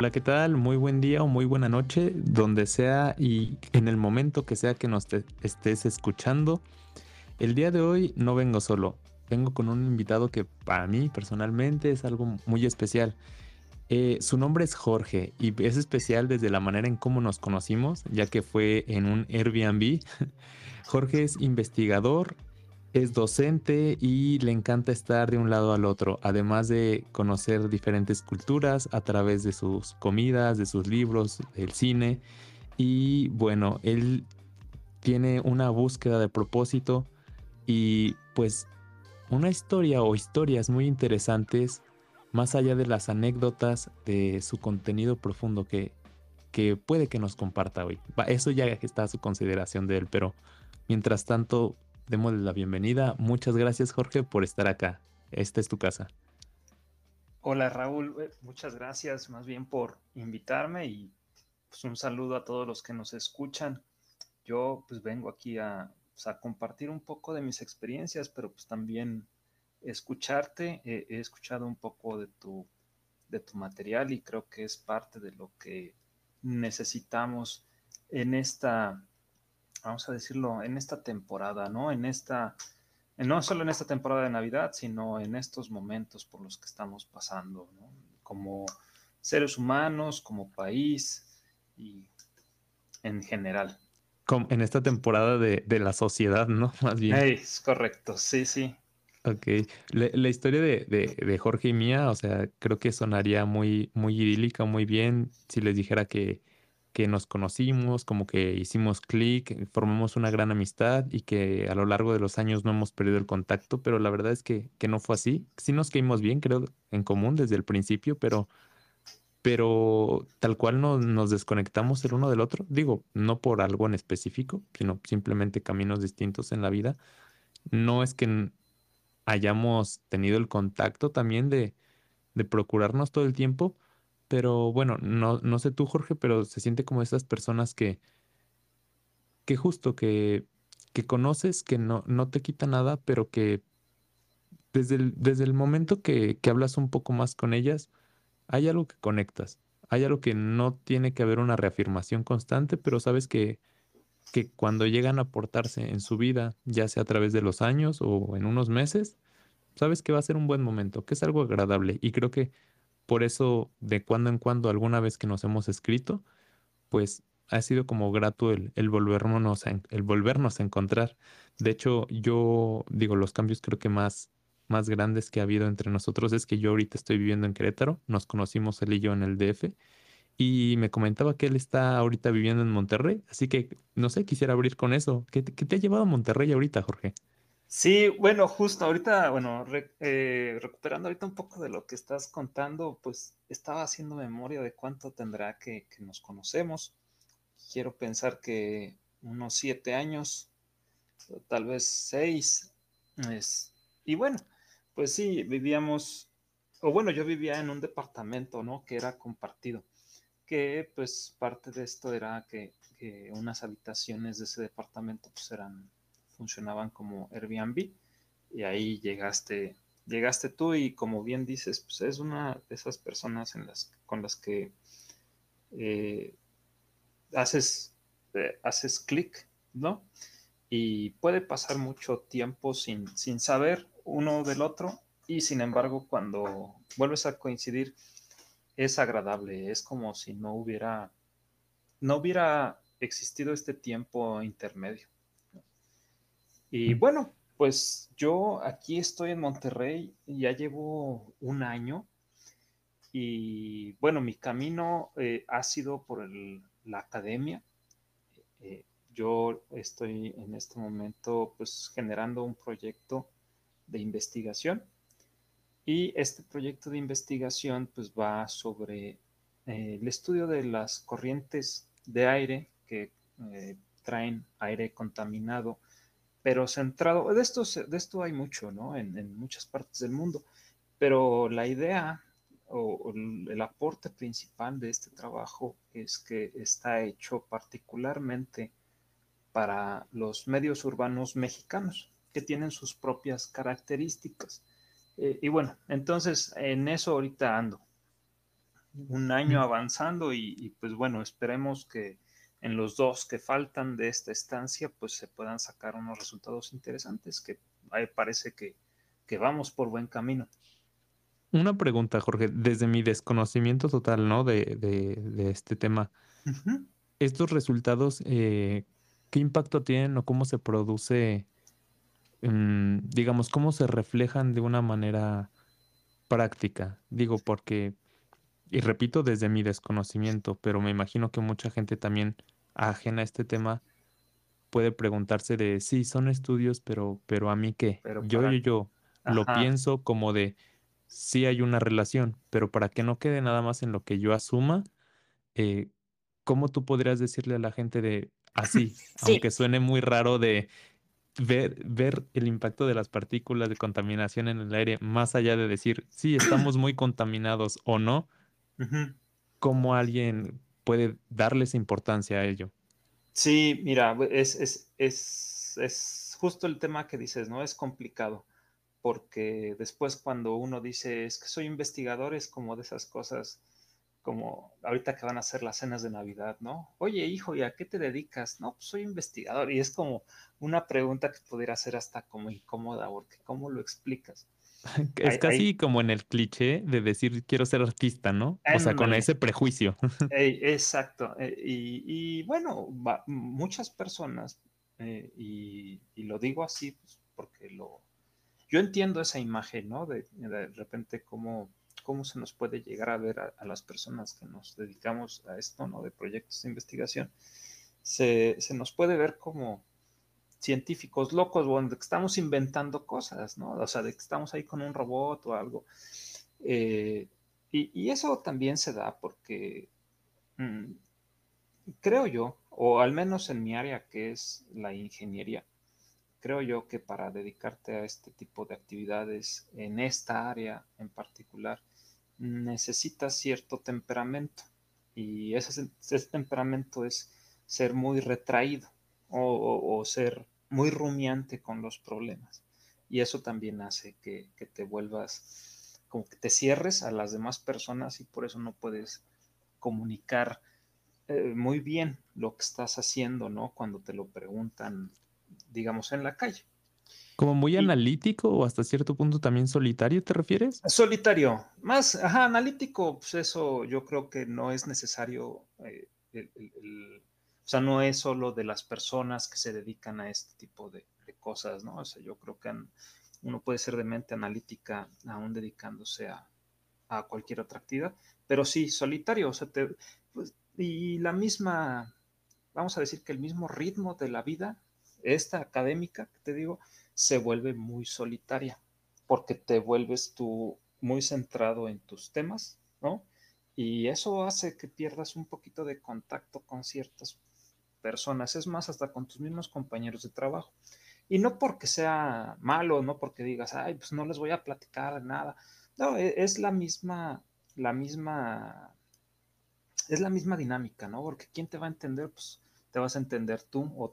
Hola, ¿qué tal? Muy buen día o muy buena noche, donde sea y en el momento que sea que nos estés escuchando. El día de hoy no vengo solo, vengo con un invitado que para mí personalmente es algo muy especial. Eh, su nombre es Jorge y es especial desde la manera en cómo nos conocimos, ya que fue en un Airbnb. Jorge es investigador, es docente y le encanta estar de un lado al otro, además de conocer diferentes culturas a través de sus comidas, de sus libros, del cine. Y bueno, él tiene una búsqueda de propósito y pues una historia o historias muy interesantes, más allá de las anécdotas de su contenido profundo que, que puede que nos comparta hoy. Eso ya está a su consideración de él, pero mientras tanto démosle la bienvenida. Muchas gracias, Jorge, por estar acá. Esta es tu casa. Hola, Raúl. Eh, muchas gracias más bien por invitarme y pues, un saludo a todos los que nos escuchan. Yo pues vengo aquí a, pues, compartir un poco de mis experiencias, pero pues también escucharte. he escuchado un poco de tu, de tu material y creo que es parte de lo que necesitamos en esta vamos a decirlo, en esta temporada, ¿no? En esta, no solo en esta temporada de Navidad, sino en estos momentos por los que estamos pasando, ¿no? Como seres humanos, como país y en general. Como en esta temporada de, la sociedad, ¿no? Más bien. es correcto, sí, sí. Ok. La, historia de, de, Jorge y mía, o sea, creo que sonaría muy, muy idílica, muy bien si les dijera que que nos conocimos, como que hicimos clic, formamos una gran amistad y que a lo largo de los años no hemos perdido el contacto, pero la verdad es que, que no fue así. Sí nos caímos bien, creo, en común desde el principio, pero, pero tal cual no, nos desconectamos el uno del otro. Digo, no por algo en específico, sino simplemente caminos distintos en la vida. No es que hayamos tenido el contacto también de, de procurarnos todo el tiempo, pero bueno, no, no sé tú, Jorge, pero se siente como esas personas que, que justo que, que conoces, que no, no te quita nada, pero que desde el, desde el momento que, que hablas un poco más con ellas, hay algo que conectas. Hay algo que no tiene que haber una reafirmación constante, pero sabes que, que cuando llegan a aportarse en su vida, ya sea a través de los años o en unos meses, sabes que va a ser un buen momento, que es algo agradable. Y creo que por eso, de cuando en cuando, alguna vez que nos hemos escrito, pues ha sido como grato el, volvernos a, el volvernos a encontrar. De hecho, yo digo, los cambios creo que más, más grandes que ha habido entre nosotros es que yo ahorita estoy viviendo en Querétaro, nos conocimos él y yo en el DF, y me comentaba que él está ahorita viviendo en Monterrey, así que no sé, quisiera abrir con eso. ¿Qué, qué te ha llevado a Monterrey ahorita, Jorge? Sí, bueno, justo ahorita, bueno, eh, recuperando ahorita un poco de lo que estás contando, pues estaba haciendo memoria de cuánto tendrá que, nos conocemos. Quiero pensar que unos siete años, tal vez seis. Es, y bueno, pues sí, vivíamos, o bueno, yo vivía en un departamento, ¿no? Que era compartido, que pues parte de esto era que, que unas habitaciones de ese departamento pues eran funcionaban como Airbnb y ahí llegaste, llegaste tú y como bien dices, pues es una de esas personas con las que eh, haces, eh, haces clic, ¿no? Y puede pasar mucho tiempo sin, sin saber uno del otro y sin embargo cuando vuelves a coincidir es agradable, es como si no hubiera, no hubiera existido este tiempo intermedio. Y bueno, pues yo aquí estoy en Monterrey, ya llevo un año y bueno, mi camino eh, ha sido por la academia. Eh, yo estoy en este momento pues generando un proyecto de investigación y este proyecto de investigación pues va sobre eh, el estudio de las corrientes de aire que traen aire contaminado pero centrado, de esto, de esto hay mucho, ¿no? En, muchas partes del mundo, pero la idea o, el aporte principal de este trabajo es que está hecho particularmente para los medios urbanos mexicanos, que tienen sus propias características. Eh, y bueno, entonces en eso ahorita ando. un año avanzando y, pues bueno, esperemos que en los dos que faltan de esta estancia pues se puedan sacar unos resultados interesantes que parece que, vamos por buen camino. Una pregunta, Jorge, desde mi desconocimiento total, ¿no? De, de, este tema. Estos resultados, eh, ¿qué impacto tienen o cómo se produce, mm, digamos, cómo se reflejan de una manera práctica? Digo, porque y repito desde mi desconocimiento, pero me imagino que mucha gente también ajena a este tema puede preguntarse de, sí, son estudios, pero, pero a mí qué. yo, yo, yo, lo pienso como de, sí hay una relación, pero para que no quede nada más en lo que yo asuma, eh, ¿cómo tú podrías decirle a la gente de así, aunque suene muy raro de ver, ver el impacto de las partículas de contaminación en el aire, más allá de decir, sí, estamos muy contaminados o no? ¿Cómo alguien puede darles importancia a ello? Sí, mira, es, es, justo el tema que dices, ¿no? Es complicado, porque después cuando uno dice, es que soy investigador, es como de esas cosas, como ahorita que van a hacer las cenas de Navidad, ¿no? Oye, hijo, ¿y a qué te dedicas? No, pues soy investigador. Y es como una pregunta que pudiera ser hasta como incómoda, porque ¿cómo lo explicas? Es casi como en el cliché de decir quiero ser artista, ¿no? O sea, con ese prejuicio. exacto. Eh, y, bueno, muchas personas, eh, y, lo digo así pues, porque lo, yo entiendo esa imagen, ¿no? De, de repente cómo, cómo se nos puede llegar a ver a, las personas que nos dedicamos a esto, ¿no? De proyectos de investigación. Se, se nos puede ver como científicos locos, donde estamos inventando cosas, ¿no? O sea, de que estamos ahí con un robot o algo. Eh, y, eso también se da porque mm, creo yo, o al menos en mi área que es la ingeniería, creo yo que para dedicarte a este tipo de actividades en esta área en particular, necesitas cierto temperamento. Y ese, temperamento es ser muy retraído o, ser muy rumiante con los problemas. Y eso también hace que, te vuelvas, como que te cierres a las demás personas y por eso no puedes comunicar eh, muy bien lo que estás haciendo, ¿no? Cuando te lo preguntan, digamos, en la calle. Como muy analítico o hasta cierto punto también solitario, ¿te refieres? Solitario, más, ajá, analítico, pues eso yo creo que no es necesario eh, el, sea, no es solo de las personas que se dedican a este tipo de, cosas, ¿no? O sea, yo creo que uno puede ser de mente analítica aún dedicándose a, cualquier otra actividad, pero sí, solitario, o sea, pues, y la misma, vamos a decir que el mismo ritmo de la vida, esta académica, te digo, se vuelve muy solitaria, porque te vuelves tú muy centrado en tus temas, ¿no? Y eso hace que pierdas un poquito de contacto con ciertas personas, es más, hasta con tus mismos compañeros de trabajo. Y no porque sea malo, no porque digas, ay, pues no les voy a platicar nada. No, e, es la misma, la misma, es la misma dinámica, ¿no? Porque ¿quién te va a entender? Pues te vas a entender tú o,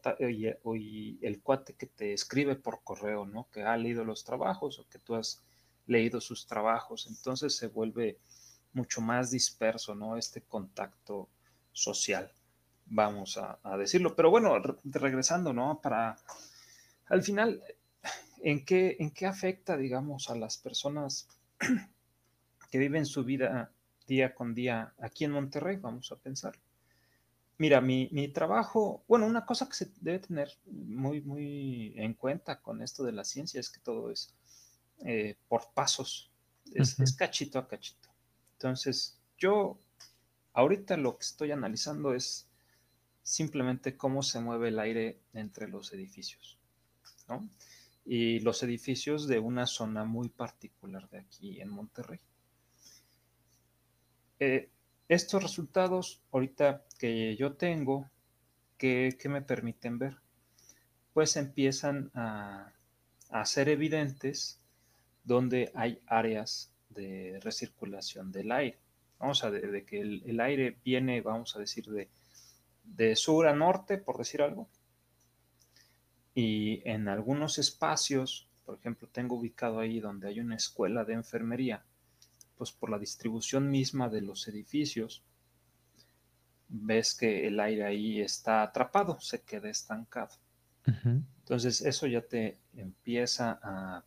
el cuate que te escribe por correo, ¿no? Que ha leído los trabajos o que tú has leído sus trabajos. Entonces se vuelve mucho más disperso, ¿no? Este contacto social vamos a, decirlo. Pero bueno, regresando, ¿no? Para, al final, ¿en qué, ¿en qué afecta, digamos, a las personas que viven su vida día con día aquí en Monterrey? Vamos a pensar. Mira, mi, trabajo, bueno, una cosa que se debe tener muy, muy en cuenta con esto de la ciencia es que todo es eh, por pasos, es, es cachito a cachito. Entonces, yo ahorita lo que estoy analizando es simplemente cómo se mueve el aire entre los edificios, ¿no? Y los edificios de una zona muy particular de aquí en Monterrey. Eh, estos resultados ahorita que yo tengo, ¿qué, me permiten ver? Pues empiezan a, ser evidentes donde hay áreas de recirculación del aire. Vamos a de, de que el, aire viene, vamos a decir, de, de sur a norte, por decir algo. Y en algunos espacios, por ejemplo, tengo ubicado ahí donde hay una escuela de enfermería, pues por la distribución misma de los edificios, ves que el aire ahí está atrapado, se queda estancado. Entonces eso ya te empieza a,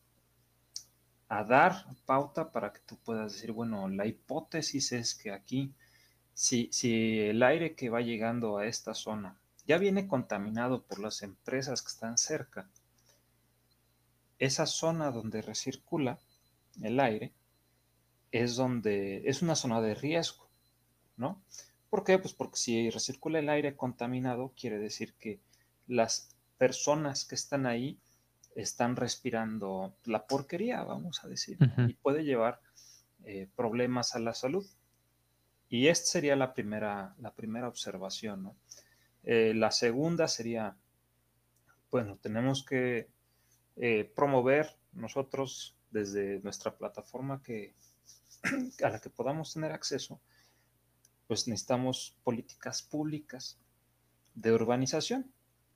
a, dar pauta para que tú puedas decir, bueno, la hipótesis es que aquí, si, si el aire que va llegando a esta zona ya viene contaminado por las empresas que están cerca, esa zona donde recircula el aire es donde es una zona de riesgo, ¿no? ¿Por qué? Pues porque si recircula el aire contaminado, quiere decir que las personas que están ahí están respirando la porquería, vamos a decir, y puede llevar eh, problemas a la salud. Y esta sería la primera, la primera observación, ¿no? Eh, la segunda sería, bueno, tenemos que eh, promover nosotros desde nuestra plataforma que, a la que podamos tener acceso, pues necesitamos políticas públicas de urbanización.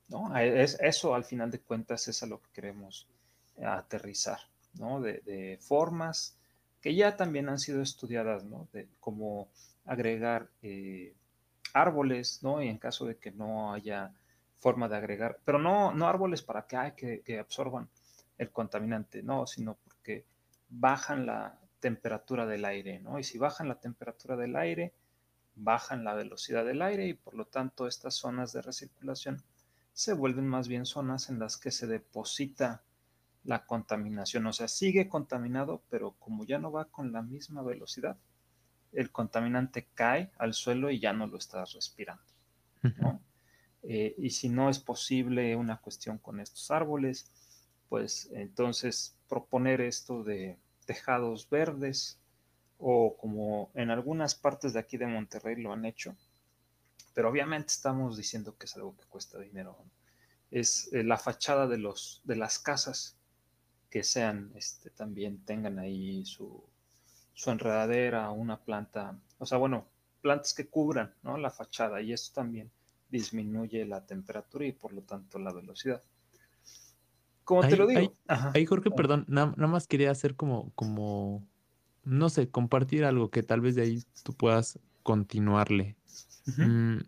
¿no? Es, eso al final de cuentas es a lo que queremos aterrizar, ¿no? De, formas que ya también han sido estudiadas, ¿no? De cómo agregar eh, árboles, ¿no? Y en caso de que no haya forma de agregar, pero no, no árboles para que, que, que absorban el contaminante, no, sino porque bajan la temperatura del aire, ¿no? Y si bajan la temperatura del aire, bajan la velocidad del aire y por lo tanto estas zonas de recirculación se vuelven más bien zonas en las que se deposita la contaminación. O sea, sigue contaminado, pero como ya no va con la misma velocidad, el contaminante cae al suelo y ya no lo estás respirando. Eh, y si no es posible una cuestión con estos árboles, pues entonces proponer esto de tejados verdes, o como en algunas partes de aquí de Monterrey lo han hecho, pero obviamente estamos diciendo que es algo que cuesta dinero. Es eh, la fachada de, los, de las casas que sean, este, también tengan ahí su, su enredadera, una planta, o sea, bueno, plantas que cubran ¿no? la fachada y eso también disminuye la temperatura y por lo tanto la velocidad. Como te lo digo. Ahí, Jorge, perdón, nada, más quería hacer como, como no sé, compartir algo que tal vez de ahí tú puedas continuarle. Mm,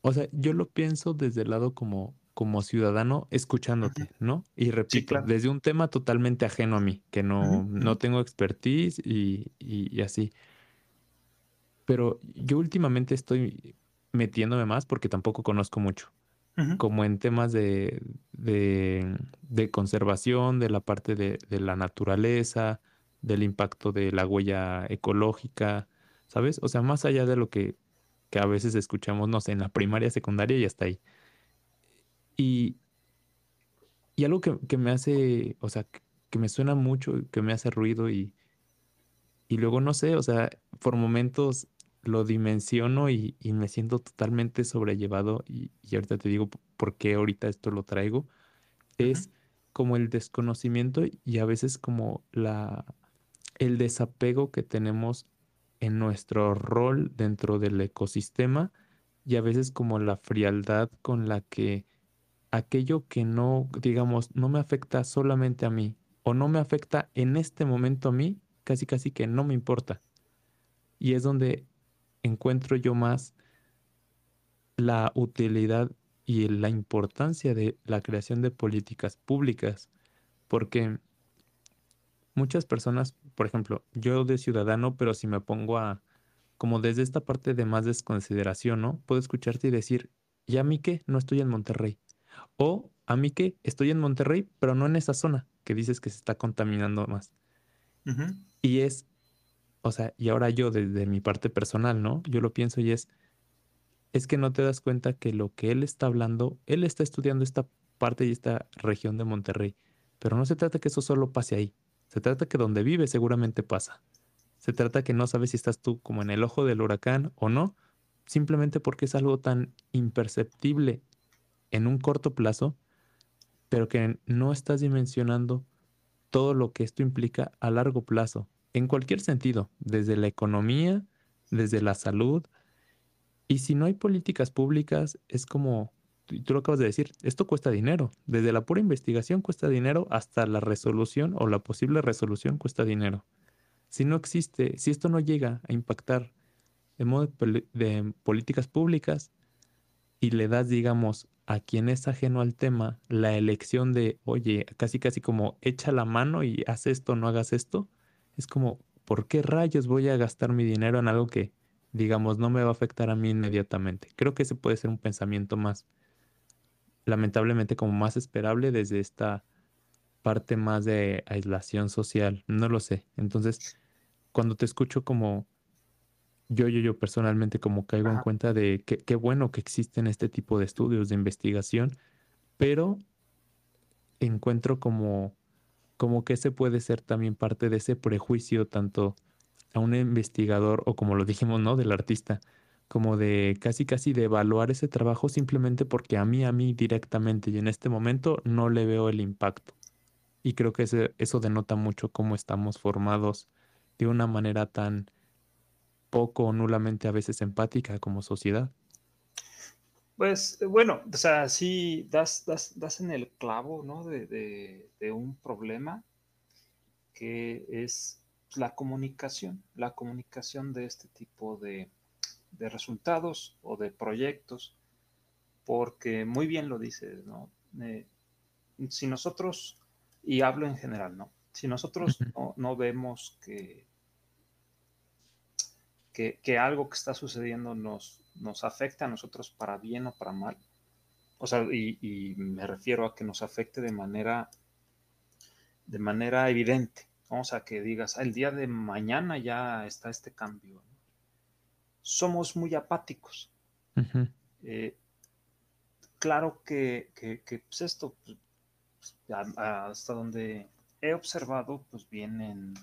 o sea, yo lo pienso desde el lado como, como ciudadano escuchándote, ¿no? Y repito, desde un tema totalmente ajeno a mí, que no, no tengo expertise y, y, así. Pero yo últimamente estoy metiéndome más porque tampoco conozco mucho. Como en temas de, de, de, conservación, de la parte de, de la naturaleza, del impacto de la huella ecológica, ¿sabes? O sea, más allá de lo que, que a veces escuchamos, no sé, en la primaria, secundaria y hasta ahí. Y, y algo que, que, me hace, o sea, que me suena mucho, que me hace ruido y, y luego no sé, o sea, por momentos lo dimensiono y, y me siento totalmente sobrellevado y, y, ahorita te digo por qué ahorita esto lo traigo, es como el desconocimiento y a veces como la, el desapego que tenemos en nuestro rol dentro del ecosistema y a veces como la frialdad con la que aquello que no, digamos, no me afecta solamente a mí o no me afecta en este momento a mí, casi casi que no me importa. Y es donde encuentro yo más la utilidad y la importancia de la creación de políticas públicas, porque muchas personas, por ejemplo, yo de ciudadano, pero si me pongo a, como desde esta parte de más desconsideración, ¿no? Puedo escucharte y decir, ¿y a mí qué? No estoy en Monterrey. O a mí qué? Estoy en Monterrey, pero no en esa zona que dices que se está contaminando más. Y es, o sea, y ahora yo desde mi parte personal, ¿no? Yo lo pienso y es, es que no te das cuenta que lo que él está hablando, él está estudiando esta parte y esta región de Monterrey, pero no se trata que eso solo pase ahí. Se trata que donde vives seguramente pasa. Se trata que no sabes si estás tú como en el ojo del huracán o no, simplemente porque es algo tan imperceptible en un corto plazo, pero que no estás dimensionando todo lo que esto implica a largo plazo, en cualquier sentido, desde la economía, desde la salud. Y si no hay políticas públicas, es como tú lo acabas de decir, esto cuesta dinero. Desde la pura investigación cuesta dinero hasta la resolución o la posible resolución cuesta dinero. si no existe, si esto no llega a impactar de modo de políticas públicas y le das, digamos, a quien es ajeno al tema la elección de, oye, casi casi como echa la mano y haz esto, no hagas esto, es como, ¿por qué rayos voy a gastar mi dinero en algo que, digamos, no me va a afectar a mí inmediatamente? Creo que ese puede ser un pensamiento más, lamentablemente, como más esperable desde esta parte más de aislación social, no lo sé. Entonces, cuando te escucho como yo, yo, yo personalmente como caigo en cuenta de que qué bueno que existen este tipo de estudios de investigación, pero encuentro como, como que ese puede ser también parte de ese prejuicio tanto a un investigador o como lo dijimos, ¿no? Del artista, como de casi casi de evaluar ese trabajo simplemente porque a mí, a mí directamente y en este momento no le veo el impacto. Y creo que eso denota mucho cómo estamos formados de una manera tan poco o nulamente a veces empática como sociedad. Pues eh, bueno, o sea, sí das, das, en el clavo, ¿no? De, un problema que es la comunicación, la comunicación de este tipo de, resultados o de proyectos, porque muy bien lo dices, ¿no? Eh, si nosotros, y hablo en general, ¿no? Si nosotros no vemos que que, algo que está sucediendo nos, nos afecta a nosotros para bien o para mal. O sea, y, me refiero a que nos afecte de manera, de manera evidente. O sea, que digas, ah, el día de mañana ya está este cambio. Somos muy apáticos. Eh, claro que, pues esto, pues, hasta donde he observado, pues vienen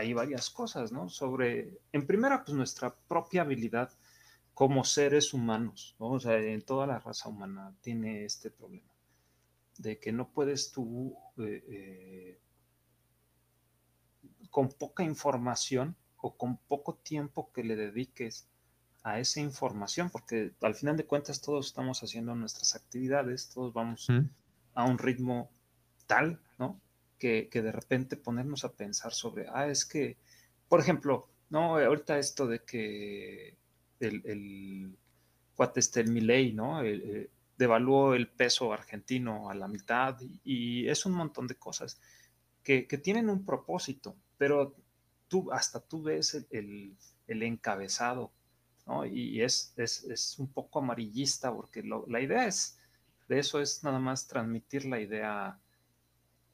hay varias cosas, ¿no? Sobre, en primera, pues nuestra propia habilidad como seres humanos, ¿no? O sea, en toda la raza humana tiene este problema, de que no puedes tú, eh, eh, con poca información o con poco tiempo que le dediques a esa información, porque al final de cuentas todos estamos haciendo nuestras actividades, todos vamos a un ritmo tal, que, de repente ponernos a pensar sobre, ah, es que, por ejemplo, no, ahorita esto de que el, el cuate este, el Milei, ¿no? Eh, devaluó el peso argentino a la mitad y, es un montón de cosas que, tienen un propósito, pero tú, hasta tú ves el, encabezado, ¿no? Y es, es, un poco amarillista porque la idea es, de eso es nada más transmitir la idea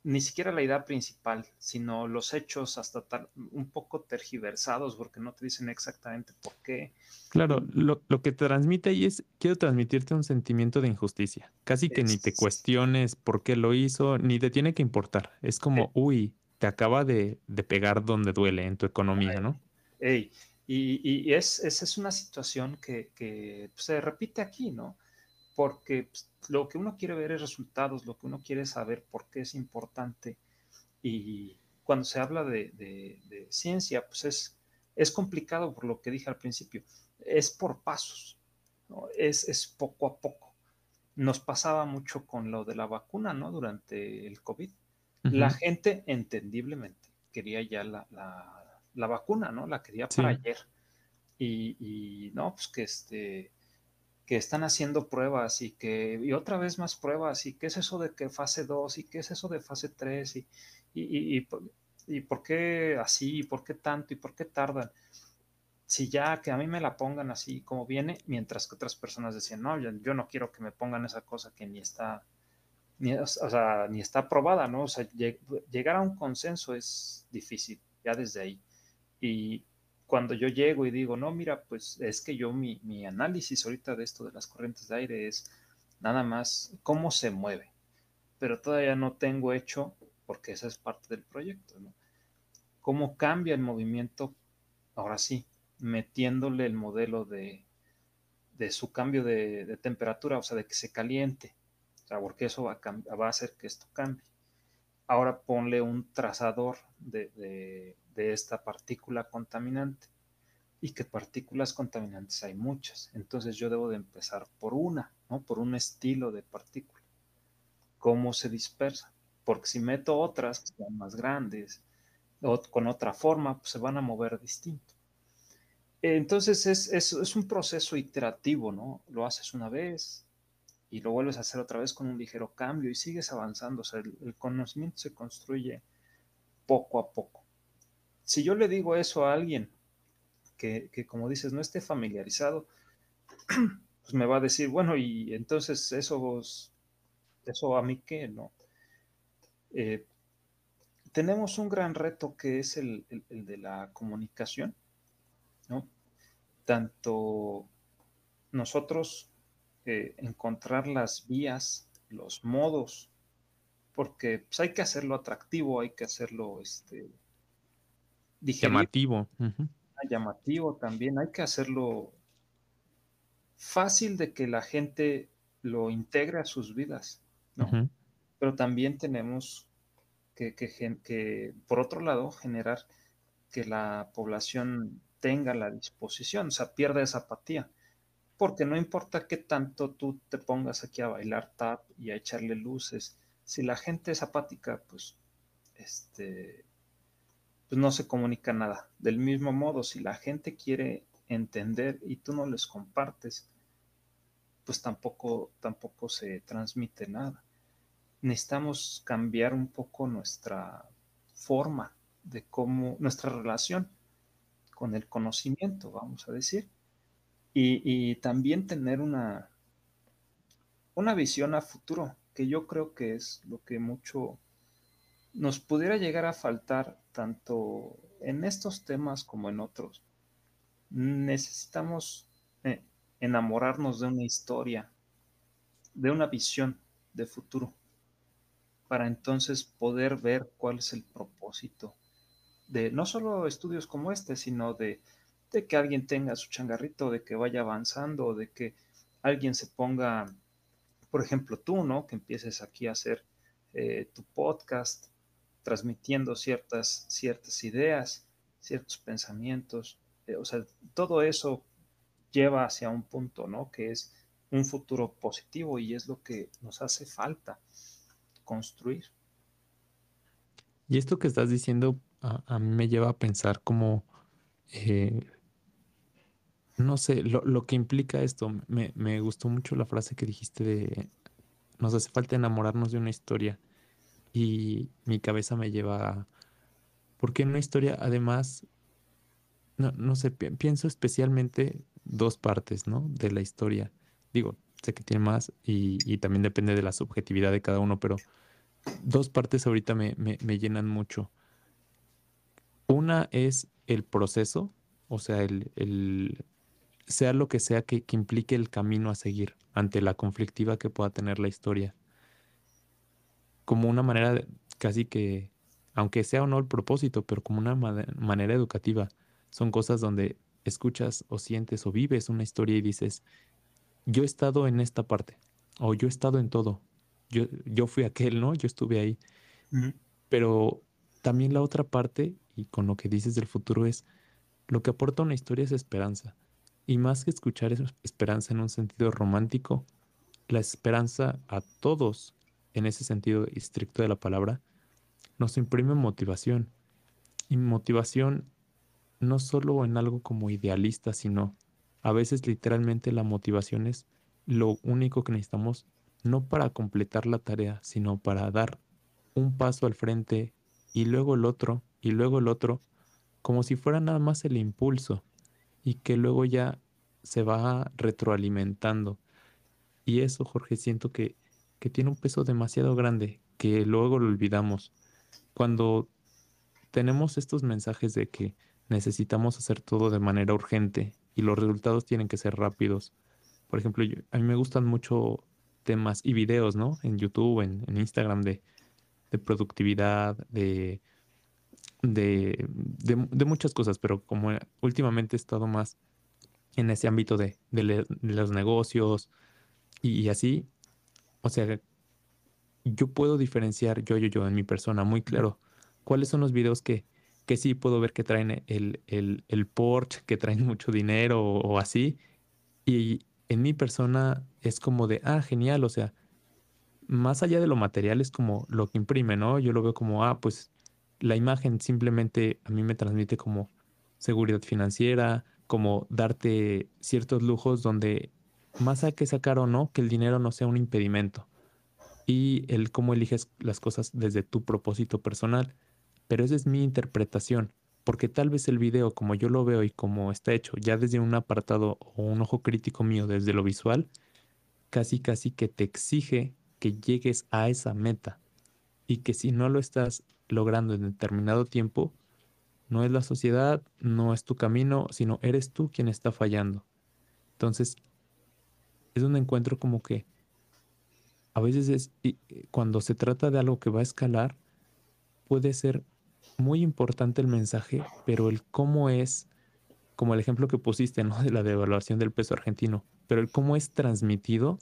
ni siquiera la idea principal, sino los hechos hasta tal, un poco tergiversados porque no te dicen exactamente por qué. Claro, lo, que transmite ahí es, quiero transmitirte un sentimiento de injusticia. Casi que ni te cuestiones por qué lo hizo, ni te tiene que importar. Es como, uy, te acaba de, pegar donde duele en tu economía, ¿no? y, y es, esa es una situación que, que se repite aquí, ¿no? Porque pues, lo que uno quiere ver es resultados, lo que uno quiere saber por qué es importante. Y cuando se habla de, ciencia, pues es, es, complicado por lo que dije al principio. Es por pasos, es, poco a poco. Nos pasaba mucho con lo de la vacuna, ¿no? Durante el COVID. La gente, entendiblemente, quería ya la, vacuna, ¿no? La quería para ayer. Y, y, no, pues que este que están haciendo pruebas y que, y otra vez más pruebas, y qué es eso de que fase 2, y qué es eso de fase 3, y, y, y, y, por qué así, y por qué tanto, y por qué tardan. Si ya que a mí me la pongan así como viene, mientras que otras personas decían, no, yo, no quiero que me pongan esa cosa que ni está, ni, o sea, ni está aprobada, ¿no? O sea, llegar a un consenso es difícil, ya desde ahí. Y, cuando yo llego y digo, no, mira, pues es que yo mi, análisis ahorita de esto de las corrientes de aire es nada más cómo se mueve, pero todavía no tengo hecho, porque esa es parte del proyecto, ¿no? Cómo cambia el movimiento, ahora sí, metiéndole el modelo de, de su cambio de, temperatura, o sea, de que se caliente, o sea, porque eso va a, va a hacer que esto cambie. Ahora ponle un trazador de esta partícula contaminante y que partículas contaminantes hay muchas. Entonces yo debo de empezar por una, ¿no? Por un estilo de partícula. ¿Cómo se dispersa? Porque si meto otras que sean más grandes, o con otra forma, pues se van a mover distinto. Entonces es, es, un proceso iterativo, ¿no? Lo haces una vez y lo vuelves a hacer otra vez con un ligero cambio y sigues avanzando. O sea, el, conocimiento se construye poco a poco. Si yo le digo eso a alguien que, que, como dices, no esté familiarizado, pues me va a decir, bueno, y entonces eso, eso a mí qué, ¿no? Eh, tenemos un gran reto que es el, de la comunicación, ¿no? Tanto nosotros eh, encontrar las vías, los modos, porque pues, hay que hacerlo atractivo, hay que hacerlo este, llamativo. Llamativo también, hay que hacerlo fácil de que la gente lo integre a sus vidas, ¿no? Pero también tenemos que, que, por otro lado, generar que la población tenga la disposición, o sea, pierda esa apatía. Porque no importa qué tanto tú te pongas aquí a bailar tap y a echarle luces, si la gente es apática, pues, este, pues no se comunica nada. Del mismo modo, si la gente quiere entender y tú no les compartes, pues tampoco, tampoco se transmite nada necesitamos cambiar un poco nuestra forma de cómo, nuestra relación con el conocimiento, vamos a decir, y, también tener una, una visión a futuro, que yo creo que es lo que mucho nos pudiera llegar a faltar tanto en estos temas como en otros. Necesitamos eh, enamorarnos de una historia, de una visión de futuro para entonces poder ver cuál es el propósito de no solo estudios como este, sino de, que alguien tenga su changarrito, de que vaya avanzando, de que alguien se ponga, por ejemplo, tú, ¿no? Que empieces aquí a hacer eh, tu podcast, transmitiendo ciertas, ciertas ideas, ciertos pensamientos. Eh, o sea, todo eso lleva hacia un punto, ¿no? Que es un futuro positivo y es lo que nos hace falta construir. Y esto que estás diciendo a, mí me lleva a pensar como, eh, no sé, lo, que implica esto. Me, me, gustó mucho la frase que dijiste de, nos hace falta enamorarnos de una historia. Y mi cabeza me lleva a, porque una historia además, no, no sé, pienso especialmente dos partes, ¿no? De la historia. Digo, sé que tiene más y, también depende de la subjetividad de cada uno, pero dos partes ahorita me, llenan mucho. Una es el proceso, o sea, el, sea lo que sea que, implique el camino a seguir ante la conflictiva que pueda tener la historia. Como una manera casi que, aunque sea o no el propósito, pero como una manera educativa. Son cosas donde escuchas o sientes o vives una historia y dices, yo he estado en esta parte, o yo he estado en todo, yo, yo fui aquel, ¿no? Yo estuve ahí. Pero también la otra parte, y con lo que dices del futuro, es lo que aporta una historia es esperanza. Y más que escuchar esa esperanza en un sentido romántico, la esperanza a todos, en ese sentido estricto de la palabra, nos imprime motivación. Y motivación no solo en algo como idealista, sino a veces literalmente la motivación es lo único que necesitamos, no para completar la tarea, sino para dar un paso al frente y luego el otro y luego el otro, como si fuera nada más el impulso y que luego ya se va retroalimentando. Y eso, Jorge, siento que, que tiene un peso demasiado grande, que luego lo olvidamos. Cuando tenemos estos mensajes de que necesitamos hacer todo de manera urgente y los resultados tienen que ser rápidos. Por ejemplo, a mí me gustan mucho temas y videos, ¿no? En YouTube, en, Instagram de, productividad, de, de, muchas cosas, pero como últimamente he estado más en ese ámbito de, los negocios y, así, o sea, yo puedo diferenciar yo, yo, yo en mi persona muy claro cuáles son los videos que, que sí puedo ver que traen el, el, Porsche, que traen mucho dinero o, así. Y en mi persona es como de, ah, genial, o sea, más allá de lo material es como lo que imprime, ¿no? Yo lo veo como, ah, pues la imagen simplemente a mí me transmite como seguridad financiera, como darte ciertos lujos donde más hay que sacar o no, que el dinero no sea un impedimento. Y el cómo eliges las cosas desde tu propósito personal. Pero esa es mi interpretación, porque tal vez el video, como yo lo veo y como está hecho, ya desde un apartado o un ojo crítico mío desde lo visual, casi casi que te exige que llegues a esa meta y que si no lo estás logrando en determinado tiempo, no es la sociedad, no es tu camino, sino eres tú quien está fallando. Entonces, es un encuentro como que a veces es, cuando se trata de algo que va a escalar, puede ser muy importante el mensaje, pero el cómo es, como el ejemplo que pusiste, ¿no? De la devaluación del peso argentino, pero el cómo es transmitido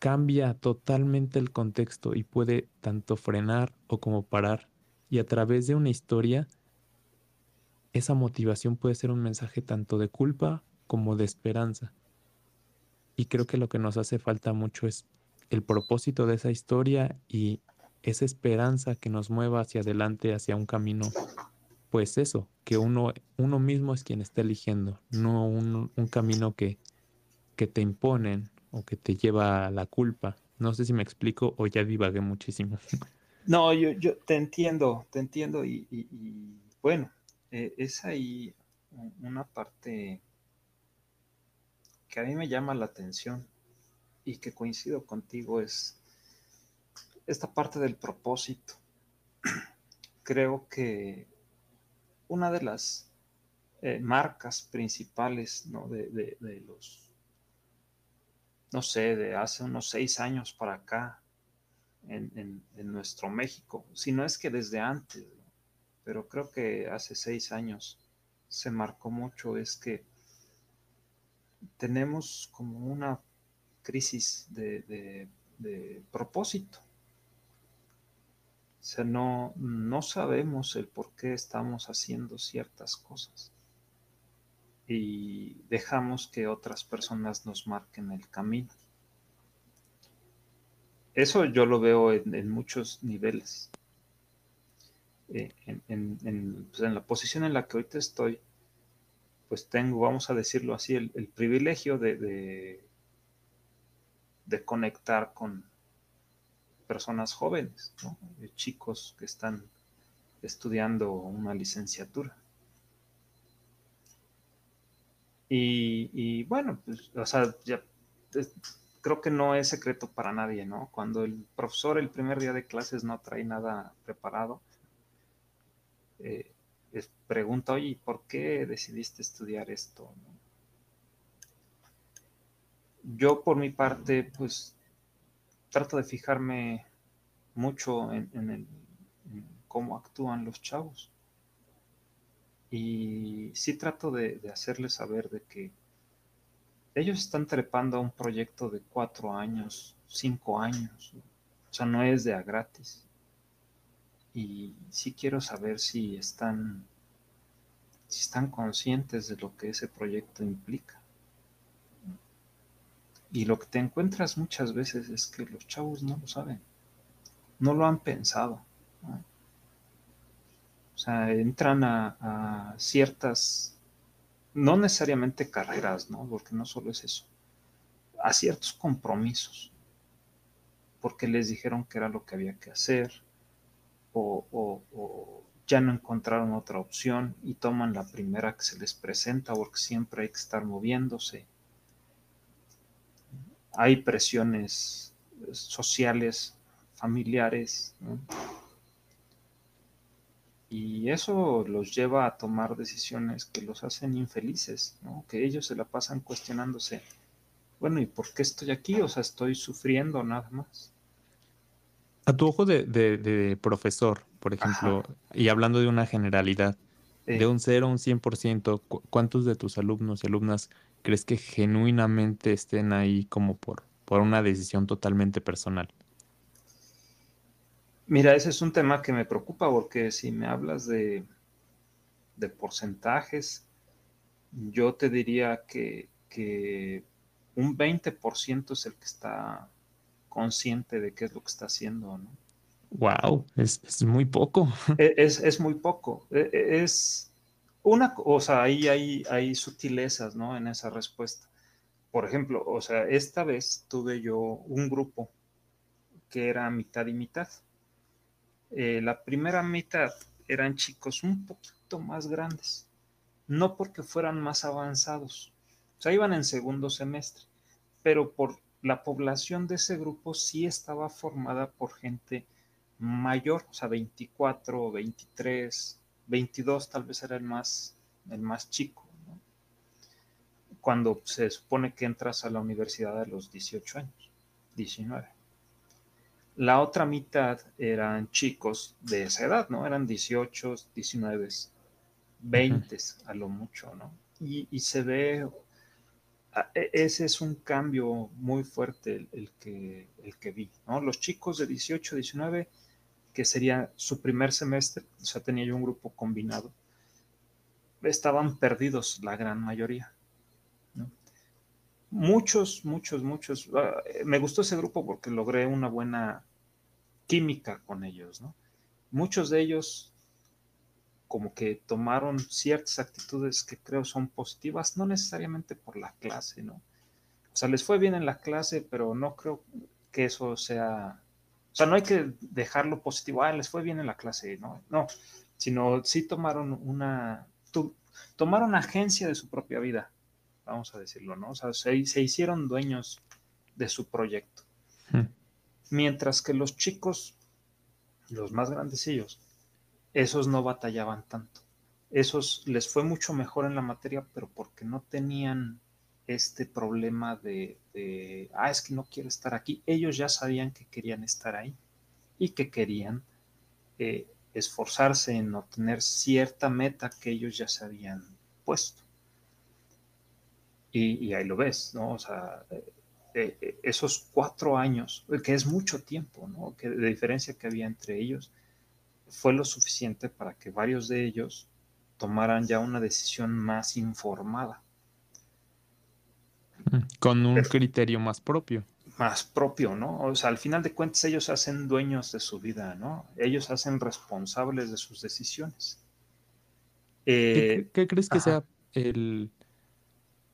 cambia totalmente el contexto y puede tanto frenar o como parar. Y a través de una historia, esa motivación puede ser un mensaje tanto de culpa como de esperanza. Y creo que lo que nos hace falta mucho es el propósito de esa historia y esa esperanza que nos mueva hacia adelante, hacia un camino, pues eso, que uno, uno mismo es quien está eligiendo, no un, camino que, que te imponen o que te lleva a la culpa. No sé si me explico o ya divagué muchísimo. No, yo, yo te entiendo, te entiendo y, bueno, eh, es ahí una parte que a mí me llama la atención y que coincido contigo es esta parte del propósito. Creo que una de las eh, marcas principales de, los no sé, de hace unos seis años para acá en, nuestro México, si no es que desde antes, pero creo que hace seis años se marcó mucho, es que tenemos como una crisis de, propósito. O sea, no, no sabemos el por qué estamos haciendo ciertas cosas y dejamos que otras personas nos marquen el camino. Eso yo lo veo en, muchos niveles. Eh, pues, en, la posición en la que ahorita estoy, pues tengo, vamos a decirlo así, el, privilegio de, conectar con personas jóvenes, chicos que están estudiando una licenciatura. Y, bueno, pues, o sea, ya creo que no es secreto para nadie, ¿no? Cuando el profesor el primer día de clases no trae nada preparado, eh, pregunta, oye, ¿por qué decidiste estudiar esto? Yo por mi parte, pues trato de fijarme mucho en, en cómo actúan los chavos. Y sí trato de, hacerles saber de que ellos están trepando a un proyecto de cuatro años, cinco años. O sea, no es de a gratis. Y sí quiero saber si están, si están conscientes de lo que ese proyecto implica. Y lo que te encuentras muchas veces es que los chavos no lo saben, no lo han pensado. O sea, entran a, ciertas, no necesariamente carreras, ¿no? Porque no solo es eso, a ciertos compromisos, porque les dijeron que era lo que había que hacer, o, ya no encontraron otra opción y toman la primera que se les presenta porque siempre hay que estar moviéndose. Hay presiones sociales, familiares. Y eso los lleva a tomar decisiones que los hacen infelices. Que ellos se la pasan cuestionándose, bueno, ¿y por qué estoy aquí? O sea, estoy sufriendo nada más. A tu ojo de, profesor, por ejemplo, y hablando de una generalidad, de un 0 a un 100%, ¿cuántos de tus alumnos y alumnas crees que genuinamente estén ahí como por, por una decisión totalmente personal? Mira, ese es un tema que me preocupa porque si me hablas de, porcentajes, yo te diría que, un 20% es el que está consciente de qué es lo que está haciendo, ¿no? Wow, es, muy poco. E, es, es, muy poco. E, e, es una cosa, ahí hay, hay sutilezas, ¿no? En esa respuesta. Por ejemplo, o sea, esta vez tuve yo un grupo que era mitad y mitad. Eh, la primera mitad eran chicos un poquito más grandes, no porque fueran más avanzados, o sea, iban en segundo semestre, pero por la población de ese grupo sí estaba formada por gente mayor, o sea, 24, 23, 22 tal vez era el más, el más chico, cuando se supone que entras a la universidad a los 18 años, 19. La otra mitad eran chicos de esa edad, ¿no? Eran 18, 19, 20 a lo mucho, ¿no? Y, se ve, ese es un cambio muy fuerte el, que, el que vi. Los chicos de 18, 19, que sería su primer semestre, o sea, tenía yo un grupo combinado, estaban perdidos la gran mayoría. Muchos, muchos, muchos. Ah, me gustó ese grupo porque logré una buena química con ellos. Muchos de ellos como que tomaron ciertas actitudes que creo son positivas, no necesariamente por la clase, ¿no? O sea, les fue bien en la clase, pero no creo que eso sea, o sea, no hay que dejarlo positivo, ah, les fue bien en la clase, ¿no? No, sino sí tomaron una, tomaron agencia de su propia vida, vamos a decirlo, ¿no? O sea, se, hicieron dueños de su proyecto. Hmm. Mientras que los chicos, los más grandecillos, esos no batallaban tanto. Esos les fue mucho mejor en la materia, pero porque no tenían este problema de, ah, es que no quiero estar aquí. Ellos ya sabían que querían estar ahí y que querían eh, esforzarse en obtener cierta meta que ellos ya se habían puesto. Y, ahí lo ves, ¿no? O sea, eh, eh, esos cuatro años, que es mucho tiempo, ¿no? Que de diferencia que había entre ellos, fue lo suficiente para que varios de ellos tomaran ya una decisión más informada. Con un criterio más propio. Más propio, ¿no? O sea, al final de cuentas ellos hacen dueños de su vida, ¿no? Ellos hacen responsables de sus decisiones. ¿Qué, eh, crees que sea el,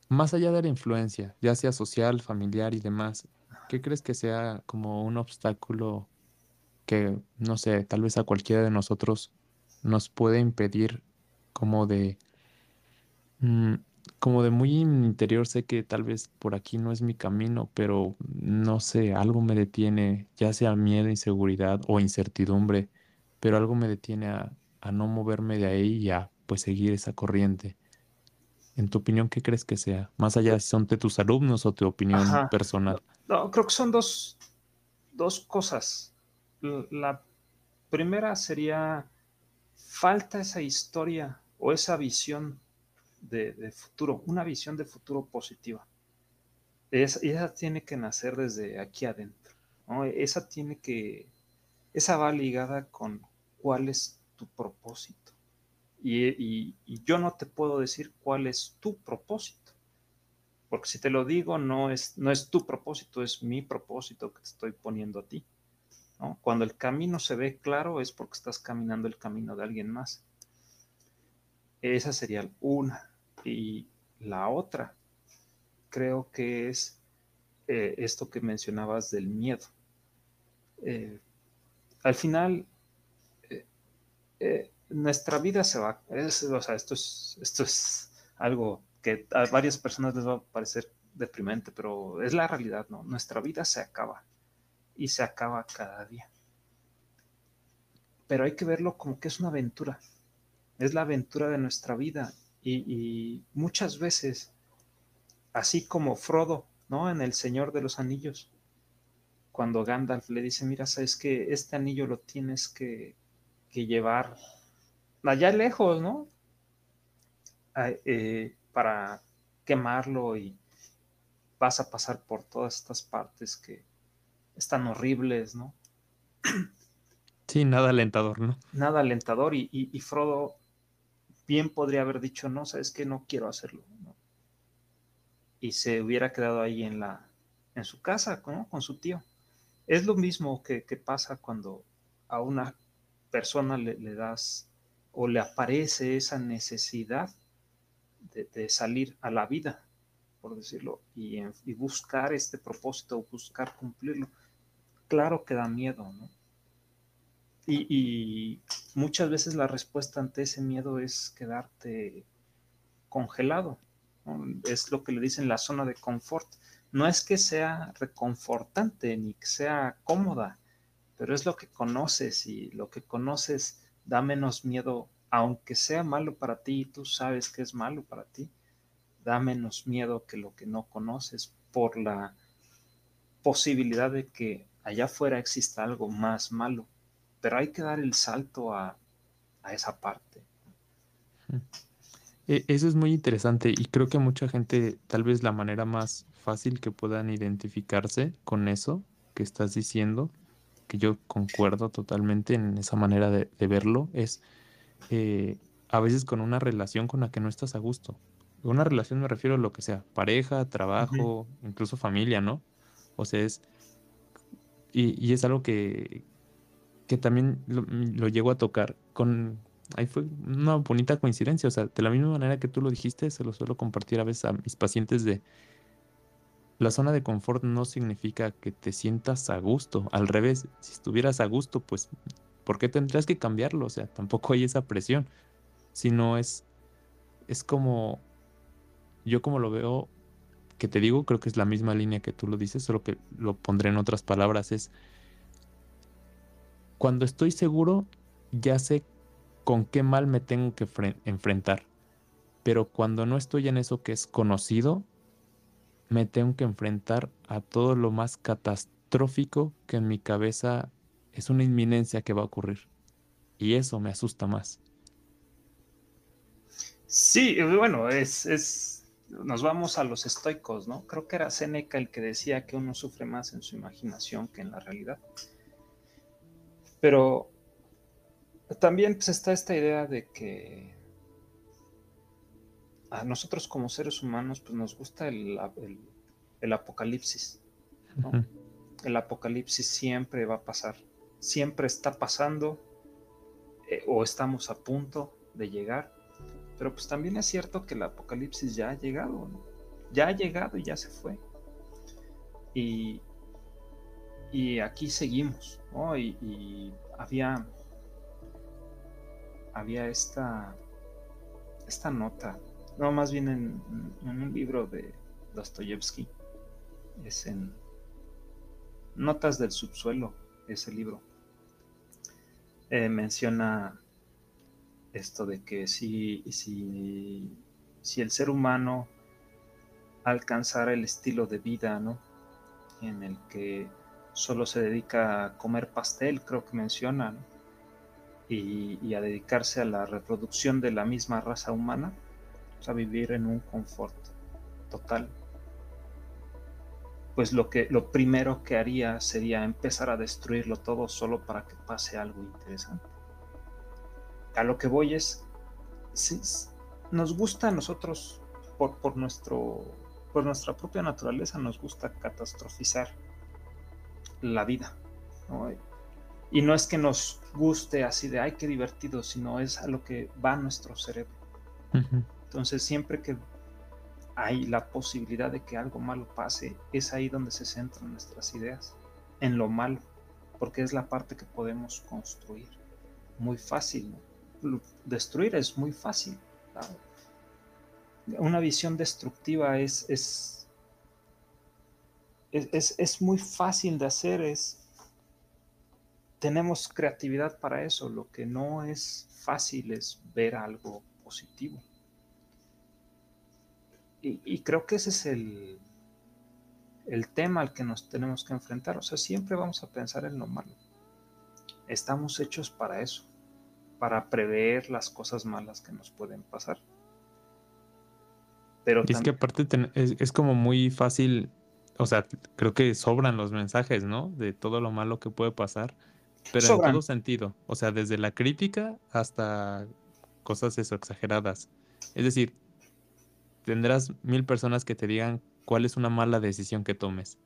más allá de la influencia, ya sea social, familiar y demás, ¿qué crees que sea como un obstáculo que, no sé, tal vez a cualquiera de nosotros nos puede impedir como de, mm, como de muy interior, sé que tal vez por aquí no es mi camino, pero no sé, algo me detiene, ya sea miedo, inseguridad o incertidumbre, pero algo me detiene a, a no moverme de ahí y a pues seguir esa corriente. En tu opinión, ¿qué crees que sea? Más allá de si son de tus alumnos o tu opinión personal. No, creo que son dos, cosas. La primera sería, falta esa historia o esa visión de, futuro, una visión de futuro positiva. Esa, tiene que nacer desde aquí adentro. Esa tiene que, esa va ligada con cuál es tu propósito. Y, yo no te puedo decir cuál es tu propósito. Porque si te lo digo, no es, no es tu propósito, es mi propósito que te estoy poniendo a ti. Cuando el camino se ve claro es porque estás caminando el camino de alguien más. Esa sería una. Y la otra, creo que es eh, esto que mencionabas del miedo. Eh, al final, eh, nuestra vida se va, o sea, esto es, esto es algo que a varias personas les va a parecer deprimente, pero es la realidad, ¿no? Nuestra vida se acaba y se acaba cada día. Pero hay que verlo como que es una aventura, es la aventura de nuestra vida y, muchas veces, así como Frodo, ¿no? En El Señor de los Anillos, cuando Gandalf le dice, mira, sabes que este anillo lo tienes que, llevar allá lejos, ¿no? Eh, para quemarlo y vas a pasar por todas estas partes que están horribles, ¿no? Sí, nada alentador, ¿no? Nada alentador y, Frodo bien podría haber dicho, no, sabes que no quiero hacerlo, ¿no? Y se hubiera quedado ahí en la, en su casa, ¿no? Con su tío. Es lo mismo que, que pasa cuando a una persona le, das o le aparece esa necesidad de, salir a la vida, por decirlo, y, y, buscar este propósito, buscar cumplirlo, claro que da miedo, ¿no? Y, muchas veces la respuesta ante ese miedo es quedarte congelado. Es lo que le dicen la zona de confort. No es que sea reconfortante ni que sea cómoda, pero es lo que conoces y lo que conoces da menos miedo, aunque sea malo para ti y tú sabes que es malo para ti, da menos miedo que lo que no conoces por la posibilidad de que allá afuera exista algo más malo pero hay que dar el salto a, esa parte. E, eso es muy interesante y creo que mucha gente, tal vez la manera más fácil que puedan identificarse con eso que estás diciendo, que yo concuerdo totalmente en esa manera de, verlo, es eh, a veces con una relación con la que no estás a gusto. Una relación me refiero a lo que sea, pareja, trabajo, incluso familia, ¿no? O sea, es... y es algo que, que también lo, lo a tocar con... Ahí fue una bonita coincidencia, o sea, de la misma manera que tú lo dijiste, se lo suelo compartir a veces a mis pacientes de... La zona de confort no significa que te sientas a gusto, al revés, si estuvieras a gusto, pues, ¿por qué tendrías que cambiarlo? O sea, tampoco hay esa presión, sino es, es como, yo como lo veo, que te digo, creo que es la misma línea que tú lo dices, solo que lo pondré en otras palabras, es cuando estoy seguro, ya sé con qué mal me tengo que enfrentar. Pero cuando no estoy en eso que es conocido, me tengo que enfrentar a todo lo más catastrófico que en mi cabeza es una inminencia que va a ocurrir. Y eso me asusta más. Sí, bueno, es, es, nos vamos a los estoicos, ¿no? Creo que era Séneca el que decía que uno sufre más en su imaginación que en la realidad. Pero también pues, está esta idea de que a nosotros como seres humanos pues, nos gusta el, apocalipsis. El apocalipsis siempre va a pasar, siempre está pasando eh, o estamos a punto de llegar. Pero pues también es cierto que el apocalipsis ya ha llegado, ya ha llegado y ya se fue. Y, y aquí seguimos, ¿no? Y, había, había esta, esta nota, no, más bien en, un libro de Dostoyevsky, es en Notas del subsuelo, ese libro. Eh, menciona esto de que si, si, si el ser humano alcanzara el estilo de vida, ¿no? En el que solo se dedica a comer pastel, creo que mencionan, y, a dedicarse a la reproducción de la misma raza humana, a vivir en un confort total. Pues lo, que, lo primero que haría sería empezar a destruirlo todo solo para que pase algo interesante. A lo que voy es, nos gusta a nosotros, por, por, nuestro, por nuestra propia naturaleza, nos gusta catastrofizar la vida. Y no es que nos guste así de, ay, qué divertido, sino es a lo que va nuestro cerebro. Entonces, siempre que hay la posibilidad de que algo malo pase, es ahí donde se centran nuestras ideas, en lo malo, porque es la parte que podemos construir. Muy fácil, Destruir es muy fácil. Una visión destructiva es, es es, muy fácil de hacer, es, tenemos creatividad para eso, lo que no es fácil es ver algo positivo. Y, creo que ese es el, el tema al que nos tenemos que enfrentar. O sea, siempre vamos a pensar en lo malo. Estamos hechos para eso, para prever las cosas malas que nos pueden pasar. Pero es que aparte es, como muy fácil o sea, creo que sobran los mensajes, ¿no? De todo lo malo que puede pasar, pero en todo sentido, o sea, desde la crítica hasta cosas eso, exageradas. Es decir, tendrás mil personas que te digan cuál es una mala decisión que tomes.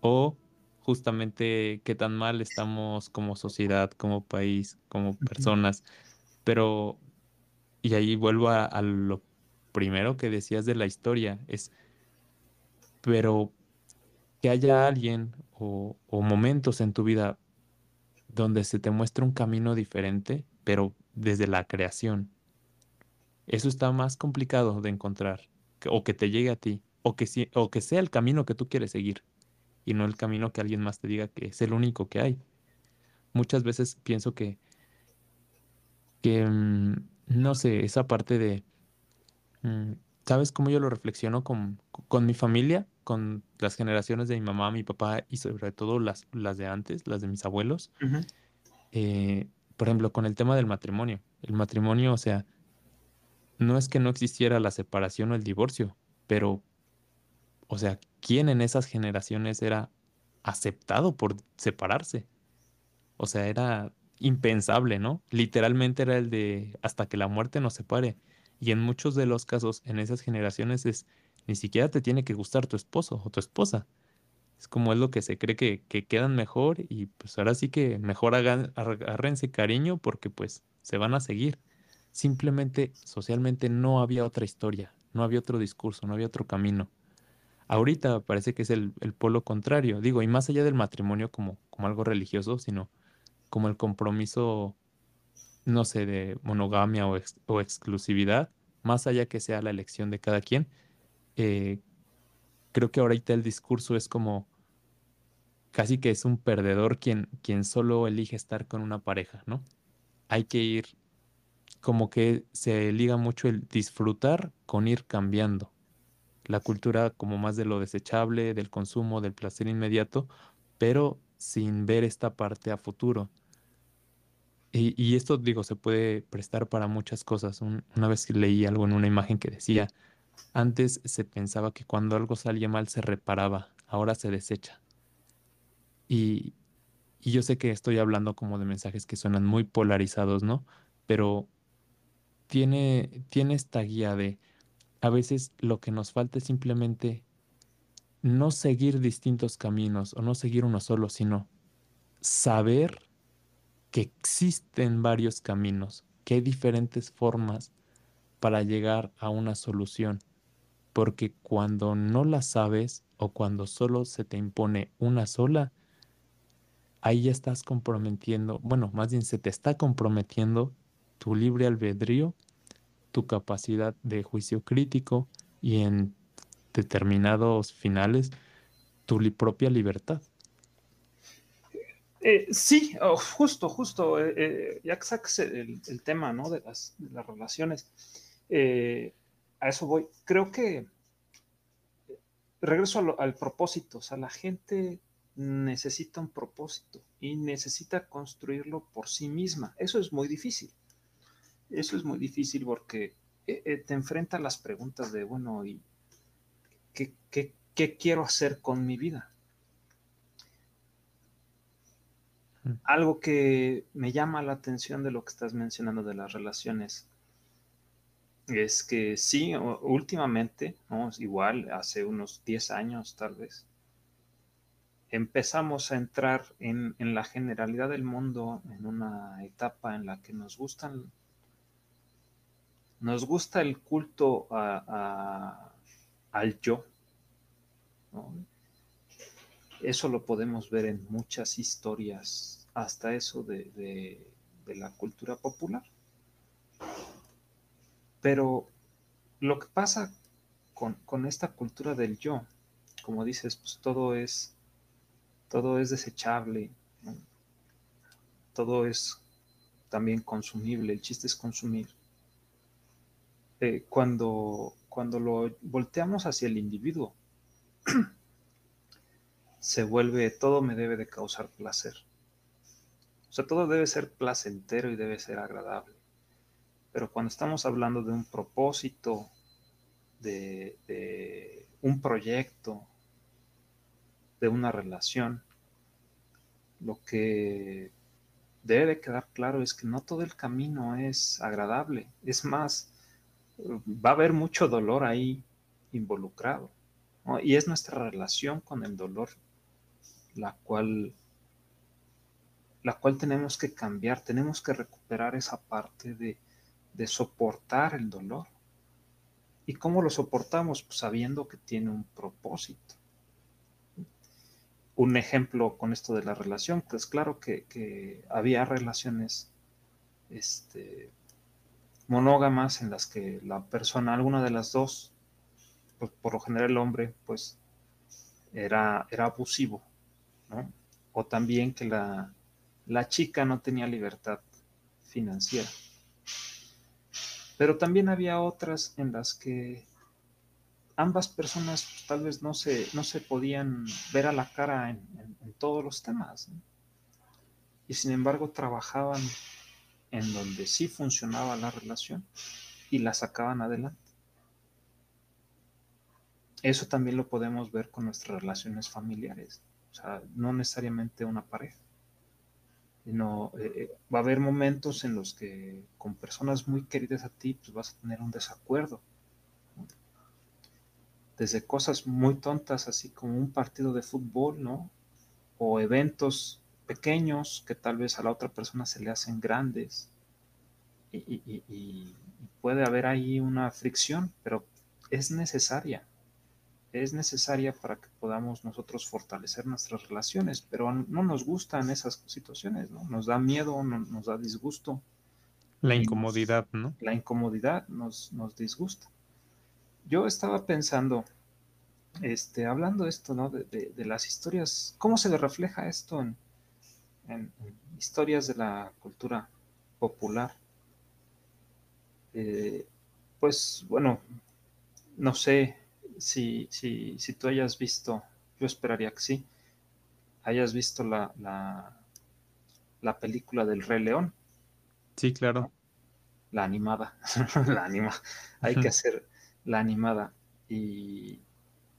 O justamente qué tan mal estamos como sociedad, como país, como personas. Pero, y ahí vuelvo a, lo primero que decías de la historia, es, pero que haya alguien o, o momentos en tu vida donde se te muestra un camino diferente, pero desde la creación. Eso está más complicado de encontrar, o que te llegue a ti, o que, o que sea el camino que tú quieres seguir, y no el camino que alguien más te diga que es el único que hay. Muchas veces pienso que, que mm, no sé, esa parte de, mm, ¿sabes cómo yo lo reflexiono con, con mi familia? con las generaciones de mi mamá, mi papá y sobre todo las, las de antes, las de mis abuelos. Eh, por ejemplo, con el tema del matrimonio. El matrimonio, o sea, no es que no existiera la separación o el divorcio, pero, o sea, ¿quién en esas generaciones era aceptado por separarse? O sea, era impensable, ¿no? Literalmente era el de hasta que la muerte nos separe. Y en muchos de los casos, en esas generaciones es ni siquiera te tiene que gustar tu esposo o tu esposa. Es como es lo que se cree que, quedan mejor y pues ahora sí que mejor hagan, agárrense cariño porque pues se van a seguir. Simplemente socialmente no había otra historia, no había otro discurso, no había otro camino. Ahorita parece que es el, polo contrario, digo, y más allá del matrimonio como, algo religioso, sino como el compromiso, no sé, de monogamia o, o exclusividad, más allá que sea la elección de cada quien, eh, creo que ahorita el discurso es como casi que es un perdedor quien, quien solo elige estar con una pareja, ¿no? Hay que ir, como que se liga mucho el disfrutar con ir cambiando. La cultura como más de lo desechable, del consumo, del placer inmediato, pero sin ver esta parte a futuro. Y, y esto, digo, se puede prestar para muchas cosas. una vez leí algo en una imagen que decía, antes se pensaba que cuando algo salía mal se reparaba, ahora se desecha. Y, yo sé que estoy hablando como de mensajes que suenan muy polarizados, ¿no? Pero tiene, tiene esta guía de a veces lo que nos falta es simplemente no seguir distintos caminos o no seguir uno solo, sino saber que existen varios caminos, que hay diferentes formas para llegar a una solución. Porque cuando no la sabes o cuando solo se te impone una sola, ahí ya estás comprometiendo, bueno, más bien se te está comprometiendo tu libre albedrío, tu capacidad de juicio crítico y en determinados finales tu propia libertad. Eh, sí, justo, justo, eh, eh, ya que saques el, tema ¿no? de las relaciones, a eso voy. Creo que regreso al, propósito, o sea, la gente necesita un propósito y necesita construirlo por sí misma. Eso es muy difícil. Eso es muy difícil porque eh, eh, te enfrenta a las preguntas de, bueno, ¿y qué, qué quiero hacer con mi vida? Mm. Algo que me llama la atención de lo que estás mencionando de las relaciones es que sí, últimamente, igual hace unos 10 años tal vez, empezamos a entrar en, la generalidad del mundo en una etapa en la que nos gustan, nos gusta el culto al yo. Eso lo podemos ver en muchas historias, hasta eso de la cultura popular. Pero lo que pasa con, esta cultura del yo, como dices, pues todo es, todo es desechable, todo es también consumible, el chiste es consumir. Eh, cuando, cuando lo volteamos hacia el individuo, se vuelve, todo me debe de causar placer. O sea, todo debe ser placentero y debe ser agradable. Pero cuando estamos hablando de un propósito, de, un proyecto, de una relación, lo que debe quedar claro es que no todo el camino es agradable. Es más, va a haber mucho dolor ahí involucrado. Y es nuestra relación con el dolor la cual la cual tenemos que cambiar, tenemos que recuperar esa parte de, de soportar el dolor. ¿Y cómo lo soportamos? Pues sabiendo que tiene un propósito. Un ejemplo con esto de la relación, pues claro que, había relaciones este, monógamas en las que la persona, alguna de las dos, pues por lo general el hombre, pues era, era abusivo, ¿no? O también que la, la chica no tenía libertad financiera. Pero también había otras en las que ambas personas pues, tal vez no se, no se podían ver a la cara en, todos los temas. Y sin embargo trabajaban en donde sí funcionaba la relación y la sacaban adelante. Eso también lo podemos ver con nuestras relaciones familiares, o sea, no necesariamente una pareja. No, eh, eh, va a haber momentos en los que con personas muy queridas a ti, pues vas a tener un desacuerdo. Desde cosas muy tontas, así como un partido de fútbol, ¿no? O eventos pequeños que tal vez a la otra persona se le hacen grandes. y puede haber ahí una fricción, pero es necesaria es necesaria para que podamos nosotros fortalecer nuestras relaciones, pero no nos gustan esas situaciones, ¿no? Nos da miedo, nos da disgusto. La incomodidad, ¿no? La incomodidad nos, nos disgusta. Yo estaba pensando, este, hablando de esto, ¿no? De, las historias, ¿cómo se le refleja esto en, historias de la cultura popular? Eh, pues bueno, no sé, si, si, si tú hayas visto, yo esperaría que sí, hayas visto la, la, película del Rey León. Sí, claro. La animada, la anima. Hay que hacer la animada. Y,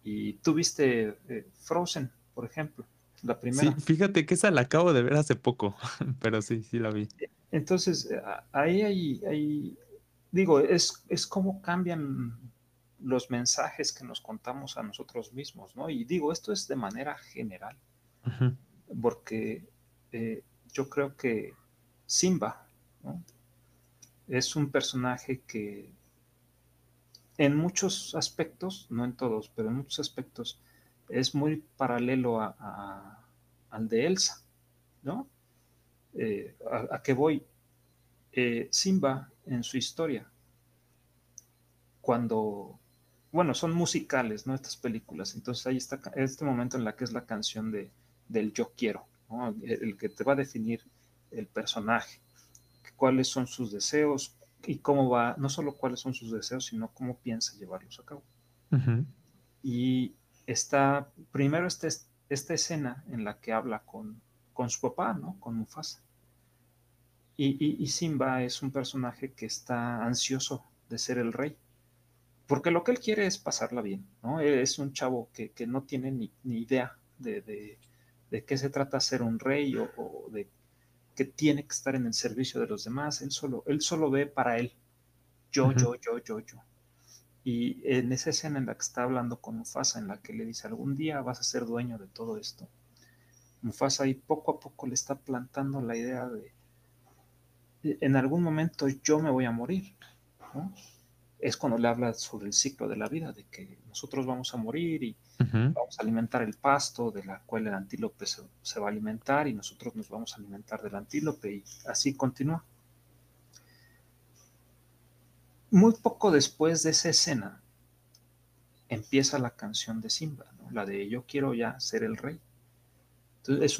y tú viste eh, Frozen, por ejemplo, la primera. Sí, fíjate que esa la acabo de ver hace poco, pero sí, sí la vi. Entonces, eh, ahí hay, digo, es, es como cambian los mensajes que nos contamos a nosotros mismos, ¿no? Y digo, esto es de manera general, porque eh, yo creo que Simba es un personaje que en muchos aspectos, no en todos, pero en muchos aspectos, es muy paralelo al de Elsa, ¿no? Eh, a, qué voy? Eh, Simba en su historia, cuando bueno, son musicales, ¿no? Estas películas. Entonces ahí está este momento en la que es la canción de, del yo quiero, ¿no? el, que te va a definir el personaje, cuáles son sus deseos y cómo va, no solo cuáles son sus deseos, sino cómo piensa llevarlos a cabo. Y está, primero esta, esta escena en la que habla con, con su papá, ¿no? Con Mufasa. Y, y Simba es un personaje que está ansioso de ser el rey porque lo que él quiere es pasarla bien, ¿no? Es un chavo que, no tiene ni, idea de, qué se trata ser un rey o, de que tiene que estar en el servicio de los demás. Él solo, él solo ve para él. Yo, yo, yo, yo, yo. Y en esa escena en la que está hablando con Mufasa, en la que le dice, algún día vas a ser dueño de todo esto. Mufasa ahí poco a poco le está plantando la idea de, en algún momento yo me voy a morir. ¿no? es cuando le habla sobre el ciclo de la vida, de que nosotros vamos a morir y vamos a alimentar el pasto, de la cual el antílope se, va a alimentar y nosotros nos vamos a alimentar del antílope y así continúa. Muy poco después de esa escena empieza la canción de Simba, la de Yo quiero ya ser el rey. Entonces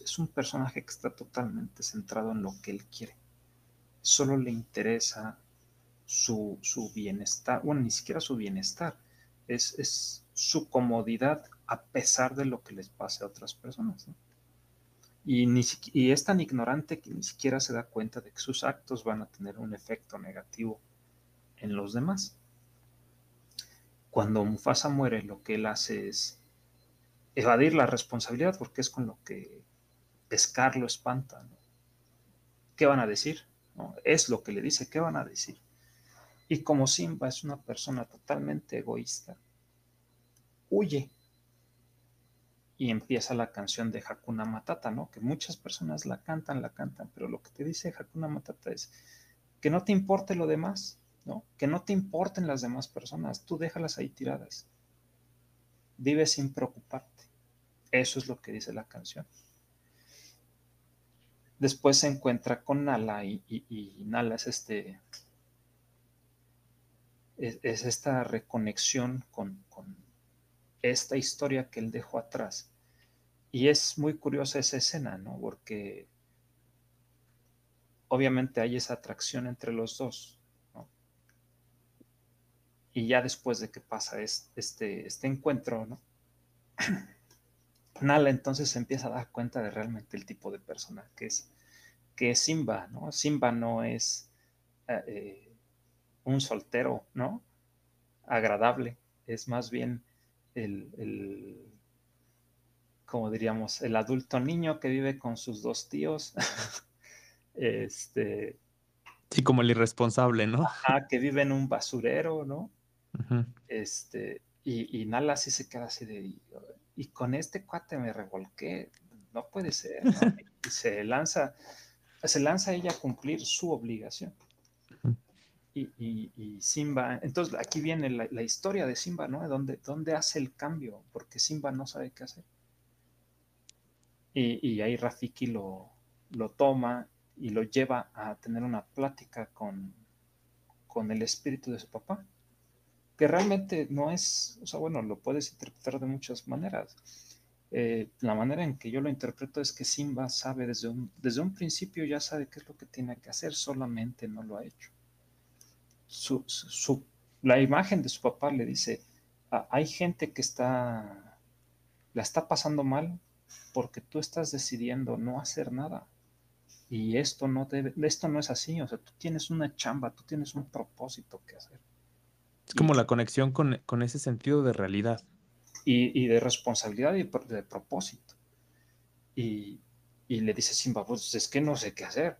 es, un personaje que está totalmente centrado en lo que él quiere. Solo le interesa su, bienestar, bueno, ni siquiera su bienestar, es, su comodidad a pesar de lo que les pase a otras personas. Y, ni, y es tan ignorante que ni siquiera se da cuenta de que sus actos van a tener un efecto negativo en los demás. Cuando Mufasa muere, lo que él hace es evadir la responsabilidad porque es con lo que Scar lo espanta. ¿Qué van a decir? Es lo que le dice, ¿qué van a decir? Y como Simba es una persona totalmente egoísta, huye. y empieza la canción de Hakuna Matata, ¿no? Que muchas personas la cantan, la cantan, pero lo que te dice Hakuna Matata es que no te importe lo demás, ¿no? Que no te importen las demás personas, tú déjalas ahí tiradas. Vive sin preocuparte. Eso es lo que dice la canción. Después se encuentra con Nala y, Nala es este es, esta reconexión con, con esta historia que él dejó atrás. Y es muy curiosa esa escena, ¿no? Porque obviamente hay esa atracción entre los dos. Y ya después de que pasa este, este encuentro, ¿no? Nala entonces se empieza a dar cuenta de realmente el tipo de persona que es, que es Simba, ¿no? Simba no es eh, eh, un soltero, ¿no? Agradable, es más bien el, como diríamos, el adulto niño que vive con sus dos tíos. este. Sí, como el irresponsable, ¿no? Ah, que vive en un basurero, ¿no? Este, y, y, Nala sí se queda así de, y con este cuate me revolqué, no puede ser, y se lanza, se lanza ella a cumplir su obligación y, Simba. Entonces aquí viene la, historia de Simba, ¿no? ¿Dónde, ¿Dónde, hace el cambio? Porque Simba no sabe qué hacer. Y, ahí Rafiki lo, lo, toma y lo lleva a tener una plática con, con el espíritu de su papá, que realmente no es, o sea, bueno, lo puedes interpretar de muchas maneras. Eh, la manera en que yo lo interpreto es que Simba sabe desde un, desde un principio, ya sabe qué es lo que tiene que hacer, solamente no lo ha hecho la imagen de su papá le dice, ah, hay gente que está, la está pasando mal porque tú estás decidiendo no hacer nada. Y esto no debe, esto no es así, o sea, tú tienes una chamba, tú tienes un propósito que hacer. Es como la conexión con, ese sentido de realidad. Y, de responsabilidad y de propósito. Y, y le dice Simba, pues es que no sé qué hacer.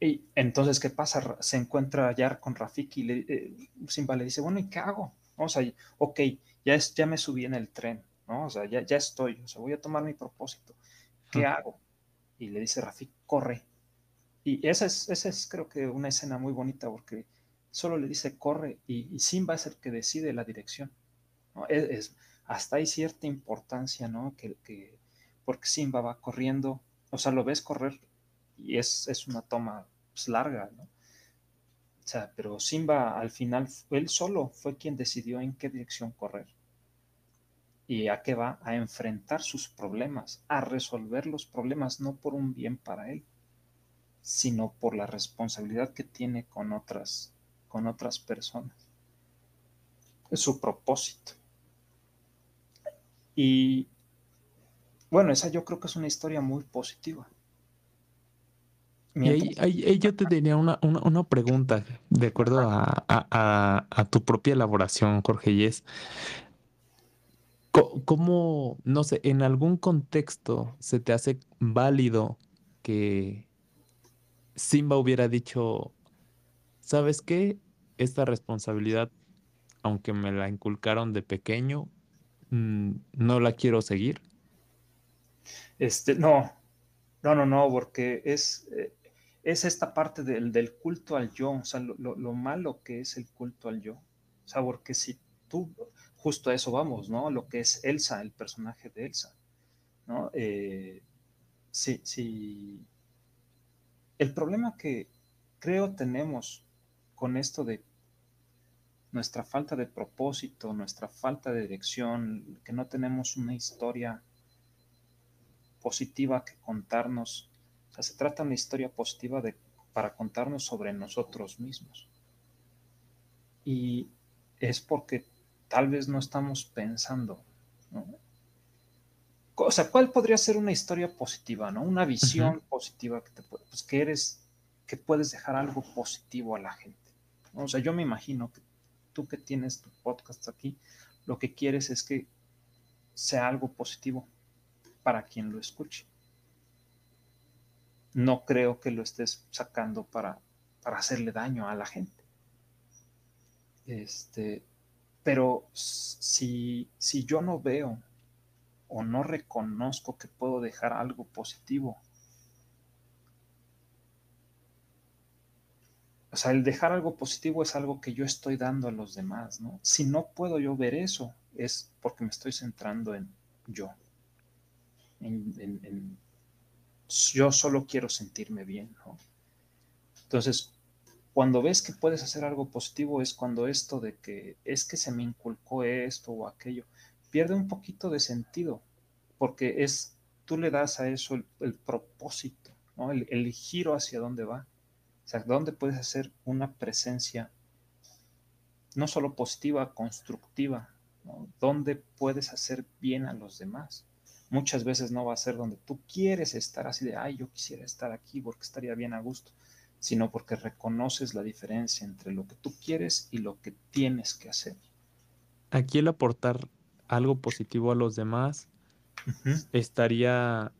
Y entonces, ¿qué pasa? Se encuentra ya con Rafiki y le, eh, Simba le dice, bueno, ¿y qué hago? O sea, ok, ya, es, ya me subí en el tren, ¿no? O sea, ya, ya estoy, o sea, voy a tomar mi propósito. ¿Qué hago? Y le dice Rafiki, corre. Y esa es, esa es creo que una escena muy bonita porque solo le dice corre y, Simba es el que decide la dirección. Es, hasta hay cierta importancia, ¿no? Que, porque Simba va corriendo, o sea, lo ves correr y es, es una toma pues, larga, ¿no? O sea, pero Simba al final, él solo fue quien decidió en qué dirección correr. ¿Y a qué va? A enfrentar sus problemas, a resolver los problemas, no por un bien para él, sino por la responsabilidad que tiene con otras, con otras personas. Es su propósito. Y bueno, esa yo creo que es una historia muy positiva. Y ahí, yo te tenía una, pregunta, de acuerdo a, tu propia elaboración, Jorge, y es, ¿cómo, no sé, en algún contexto se te hace válido que Simba hubiera dicho, ¿sabes qué? Esta responsabilidad, aunque me la inculcaron de pequeño, mm, no la quiero seguir. Este, no, no, no, no, porque es, eh, es esta parte del, culto al yo, o sea, lo, malo que es el culto al yo. O sea, porque si tú, justo a eso vamos, ¿no? Lo que es Elsa, el personaje de Elsa, ¿no? Eh, sí, sí. El problema que creo tenemos con esto de nuestra falta de propósito, nuestra falta de dirección, que no tenemos una historia positiva que contarnos sea, se trata de una historia positiva de, para contarnos sobre nosotros mismos. Y es porque tal vez no estamos pensando, ¿no? O sea, ¿cuál podría ser una historia positiva, ¿no? Una visión positiva que te pues que eres, que puedes dejar algo positivo a la gente. O sea, yo me imagino que tú que tienes tu podcast aquí, lo que quieres es que sea algo positivo para quien lo escuche no creo que lo estés sacando para, para hacerle daño a la gente. Este, pero si, si yo no veo o no reconozco que puedo dejar algo positivo. O sea, el dejar algo positivo es algo que yo estoy dando a los demás, ¿no? Si no puedo yo ver eso, es porque me estoy centrando en yo. En, yo solo quiero sentirme bien, ¿no? Entonces, cuando ves que puedes hacer algo positivo es cuando esto de que es que se me inculcó esto o aquello, pierde un poquito de sentido, porque es, tú le das a eso el, propósito, el, giro hacia dónde va. O sea, dónde puedes hacer una presencia no solo positiva, constructiva, ¿no? dónde puedes hacer bien a los demás. Muchas veces no va a ser donde tú quieres estar así de, ay, yo quisiera estar aquí porque estaría bien a gusto sino porque reconoces la diferencia entre lo que tú quieres y lo que tienes que hacer. Aquí el aportar algo positivo a los demás estaría,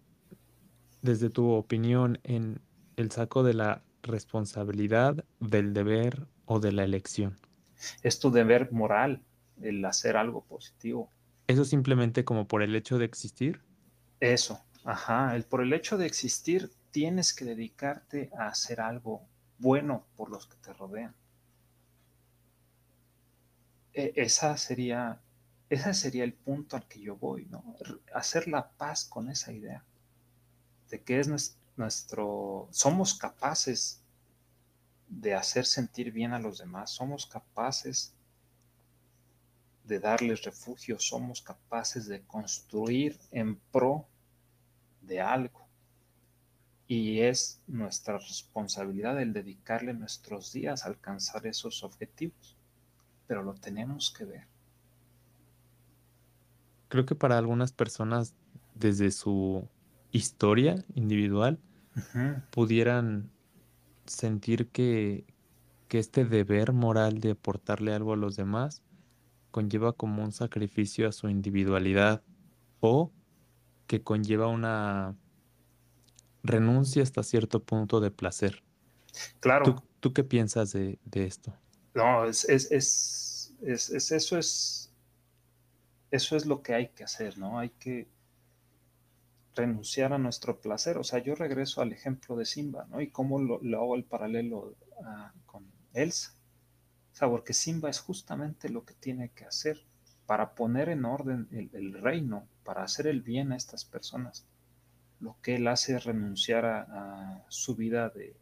desde tu opinión, en el saco de la responsabilidad, del deber o de la elección. Es tu deber moral el hacer algo positivo. ¿Eso simplemente como por el hecho de existir? Eso, ajá, el por el hecho de existir tienes que dedicarte a hacer algo bueno por los que te rodean. E, esa sería, ese sería el punto al que yo voy, ¿no? Hacer la paz con esa idea de que es nuestro, somos capaces de hacer sentir bien a los demás, somos capaces de darles refugio, somos capaces de construir en pro de algo. Y es nuestra responsabilidad el dedicarle nuestros días a alcanzar esos objetivos. Pero lo tenemos que ver. Creo que para algunas personas, desde su historia individual, pudieran sentir que, que este deber moral de aportarle algo a los demás conlleva como un sacrificio a su individualidad o que conlleva una renuncia hasta cierto punto de placer. Claro. ¿Tú, qué piensas de, esto? No, es, es, es, es, eso es eso es lo que hay que hacer, ¿no? Hay que renunciar a nuestro placer. O sea, yo regreso al ejemplo de Simba, ¿no? Y cómo lo, hago el paralelo ah, con Elsa. O sea, porque Simba es justamente lo que tiene que hacer para poner en orden el reino, para hacer el bien a estas personas lo que él hace es renunciar a, su vida de,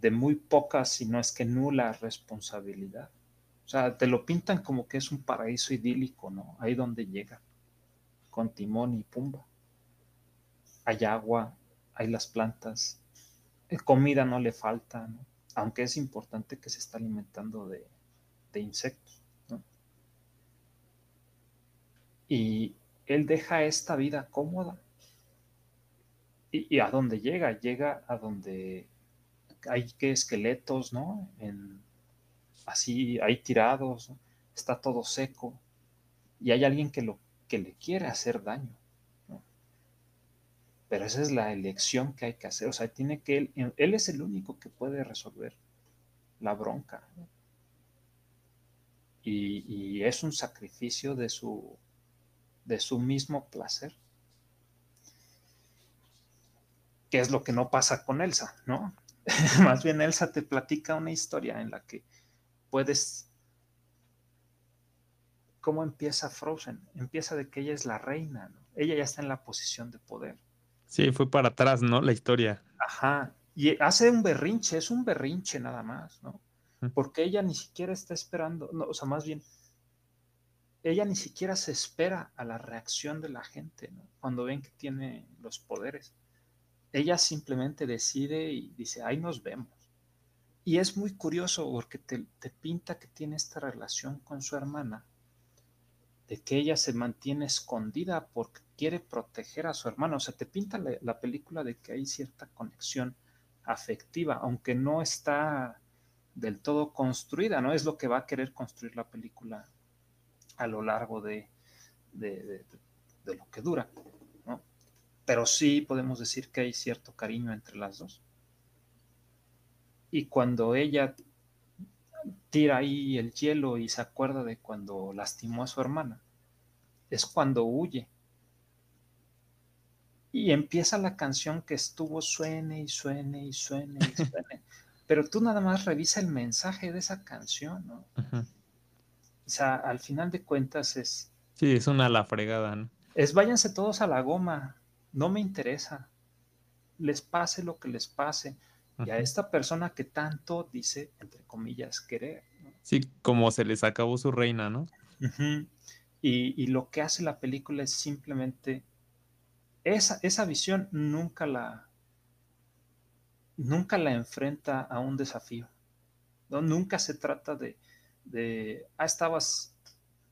de muy poca, si no es que nula responsabilidad. O sea, te lo pintan como que es un paraíso idílico, ¿no? Ahí donde llega, con timón y pumba. Hay agua, hay las plantas, eh, comida no le falta. Aunque es importante que se está alimentando de, de insectos, ¿no? Y, él deja esta vida cómoda. ¿Y, a dónde llega? Llega a donde hay que esqueletos, ¿no? En, así, hay tirados, está todo seco. Y hay alguien que, lo, que le quiere hacer daño. Pero esa es la elección que hay que hacer. O sea, tiene que él, es el único que puede resolver la bronca. y, es un sacrificio de su, de su mismo placer. Que es lo que no pasa con Elsa, ¿no? Más bien Elsa te platica una historia en la que puedes... ¿Cómo empieza Frozen? Empieza de que ella es la reina, ¿no? Ella ya está en la posición de poder. Sí, fue para atrás, ¿no? La historia. Ajá. Y hace un berrinche, es un berrinche nada más, ¿no? Porque ella ni siquiera está esperando, no, o sea, más bien, ella ni siquiera se espera a la reacción de la gente ¿no? cuando ven que tiene los poderes. Ella simplemente decide y dice, ahí nos vemos. Y es muy curioso porque te, pinta que tiene esta relación con su hermana, de que ella se mantiene escondida porque quiere proteger a su hermano. O sea, te pinta la, la película de que hay cierta conexión afectiva, aunque no está del todo construida, ¿no? Es lo que va a querer construir la película a lo largo de, de, lo que dura. ¿no? Pero sí podemos decir que hay cierto cariño entre las dos. Y cuando ella tira ahí el hielo y se acuerda de cuando lastimó a su hermana, es cuando huye. Y empieza la canción que estuvo suene y suene y suene y suene. Pero tú nada más revisa el mensaje de esa canción, ¿no? O sea, al final de cuentas es... Sí, es una la fregada, ¿no? Es váyanse todos a la goma, no me interesa. Les pase lo que les pase. Y a esta persona que tanto dice, entre comillas, querer. Sí, como se les acabó su reina, ¿no? y, lo que hace la película es simplemente esa, esa visión nunca la nunca la enfrenta a un desafío. ¿no? Nunca se trata de, de ah, estabas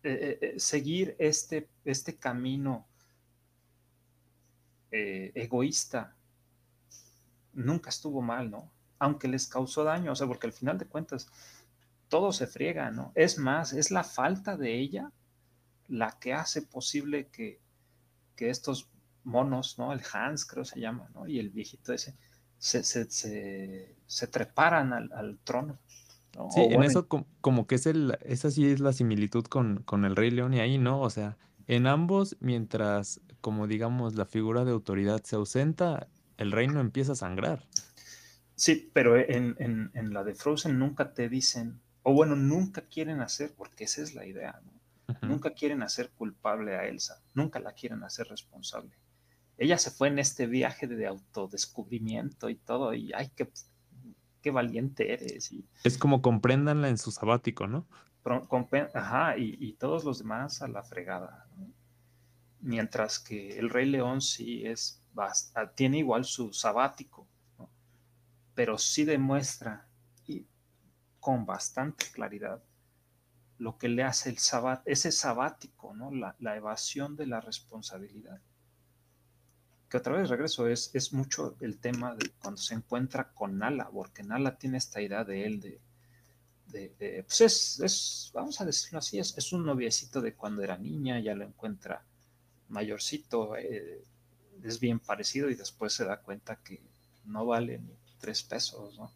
eh, eh, eh, seguir este, este camino egoísta. Nunca estuvo mal, ¿no? Aunque les causó daño, o sea, porque al final de cuentas todo se friega, ¿no? Es más, es la falta de ella la que hace posible que, estos monos, ¿no? El Hans creo se llama, ¿no? Y el viejito ese, se, se, treparan al, trono. Sí, en eso como, que es el, esa sí es la similitud con, con el Rey León y ahí, ¿no? O sea, en ambos, mientras, como digamos, la figura de autoridad se ausenta, el reino empieza a sangrar. Sí, pero en, en la de Frozen nunca te dicen o bueno, nunca quieren hacer, porque esa es la idea, ¿no? Nunca quieren hacer culpable a Elsa, nunca la quieren hacer responsable. Ella se fue en este viaje de autodescubrimiento y todo, y ay, qué, qué valiente eres. Es como compréndanla en su sabático, ¿no? Ajá, y, todos los demás a la fregada. Mientras que el Rey León sí es, tiene igual su sabático, pero sí demuestra con bastante claridad lo que le hace el sabat, ese sabático, ¿no? La, evasión de la responsabilidad. Que otra vez regreso, es, mucho el tema de cuando se encuentra con Nala, porque Nala tiene esta idea de él de, pues es, es, vamos a decirlo así, es, es, un noviecito de cuando era niña, ya lo encuentra mayorcito, eh, es bien parecido y después se da cuenta que no vale ni tres pesos, ¿no?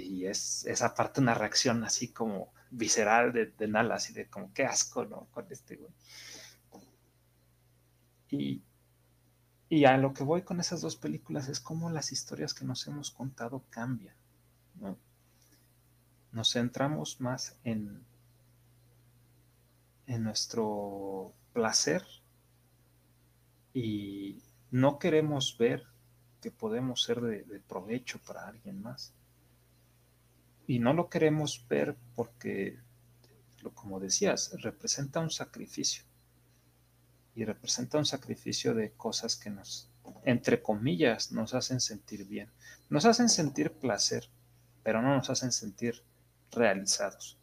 y es esa parte una reacción así como visceral de, de Nala, así de como qué asco, ¿no? Con este güey. Y, y a lo que voy con esas dos películas es cómo las historias que nos hemos contado cambian, ¿no? Nos centramos más en, en nuestro placer y no queremos ver que podemos ser de provecho para alguien más y no lo queremos ver porque, como decías, representa un sacrificio. Y representa un sacrificio de cosas que nos, entre comillas, nos hacen sentir bien. Nos hacen sentir placer, pero no nos hacen sentir realizados.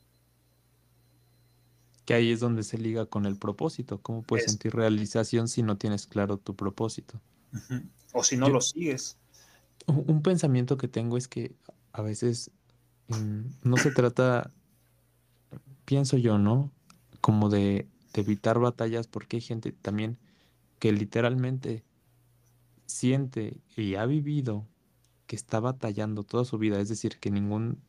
Que ahí es donde se liga con el propósito. ¿Cómo puedes sentir realización si no tienes claro tu propósito? O si no lo sigues. Un pensamiento que tengo es que a veces Mm, no se trata, pienso yo, ¿no? Como de, evitar batallas porque hay gente también que literalmente siente y ha vivido que está batallando toda su vida, es decir, que ningún,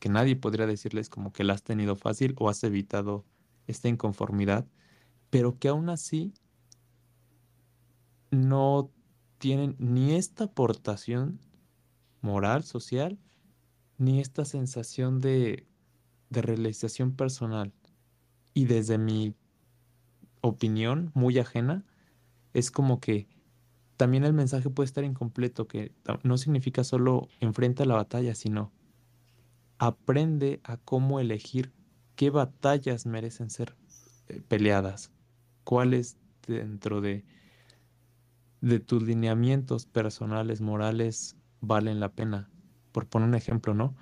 que nadie podría decirles como que la has tenido fácil o has evitado esta inconformidad, pero que aún así no tienen ni esta aportación moral, social, ni esta sensación de, realización personal. Y desde mi opinión muy ajena, es como que también el mensaje puede estar incompleto, que no significa solo enfrenta la batalla, sino aprende a cómo elegir qué batallas merecen ser eh, peleadas, cuáles dentro de, de tus lineamientos personales, morales, valen la pena por poner un ejemplo, ¿no?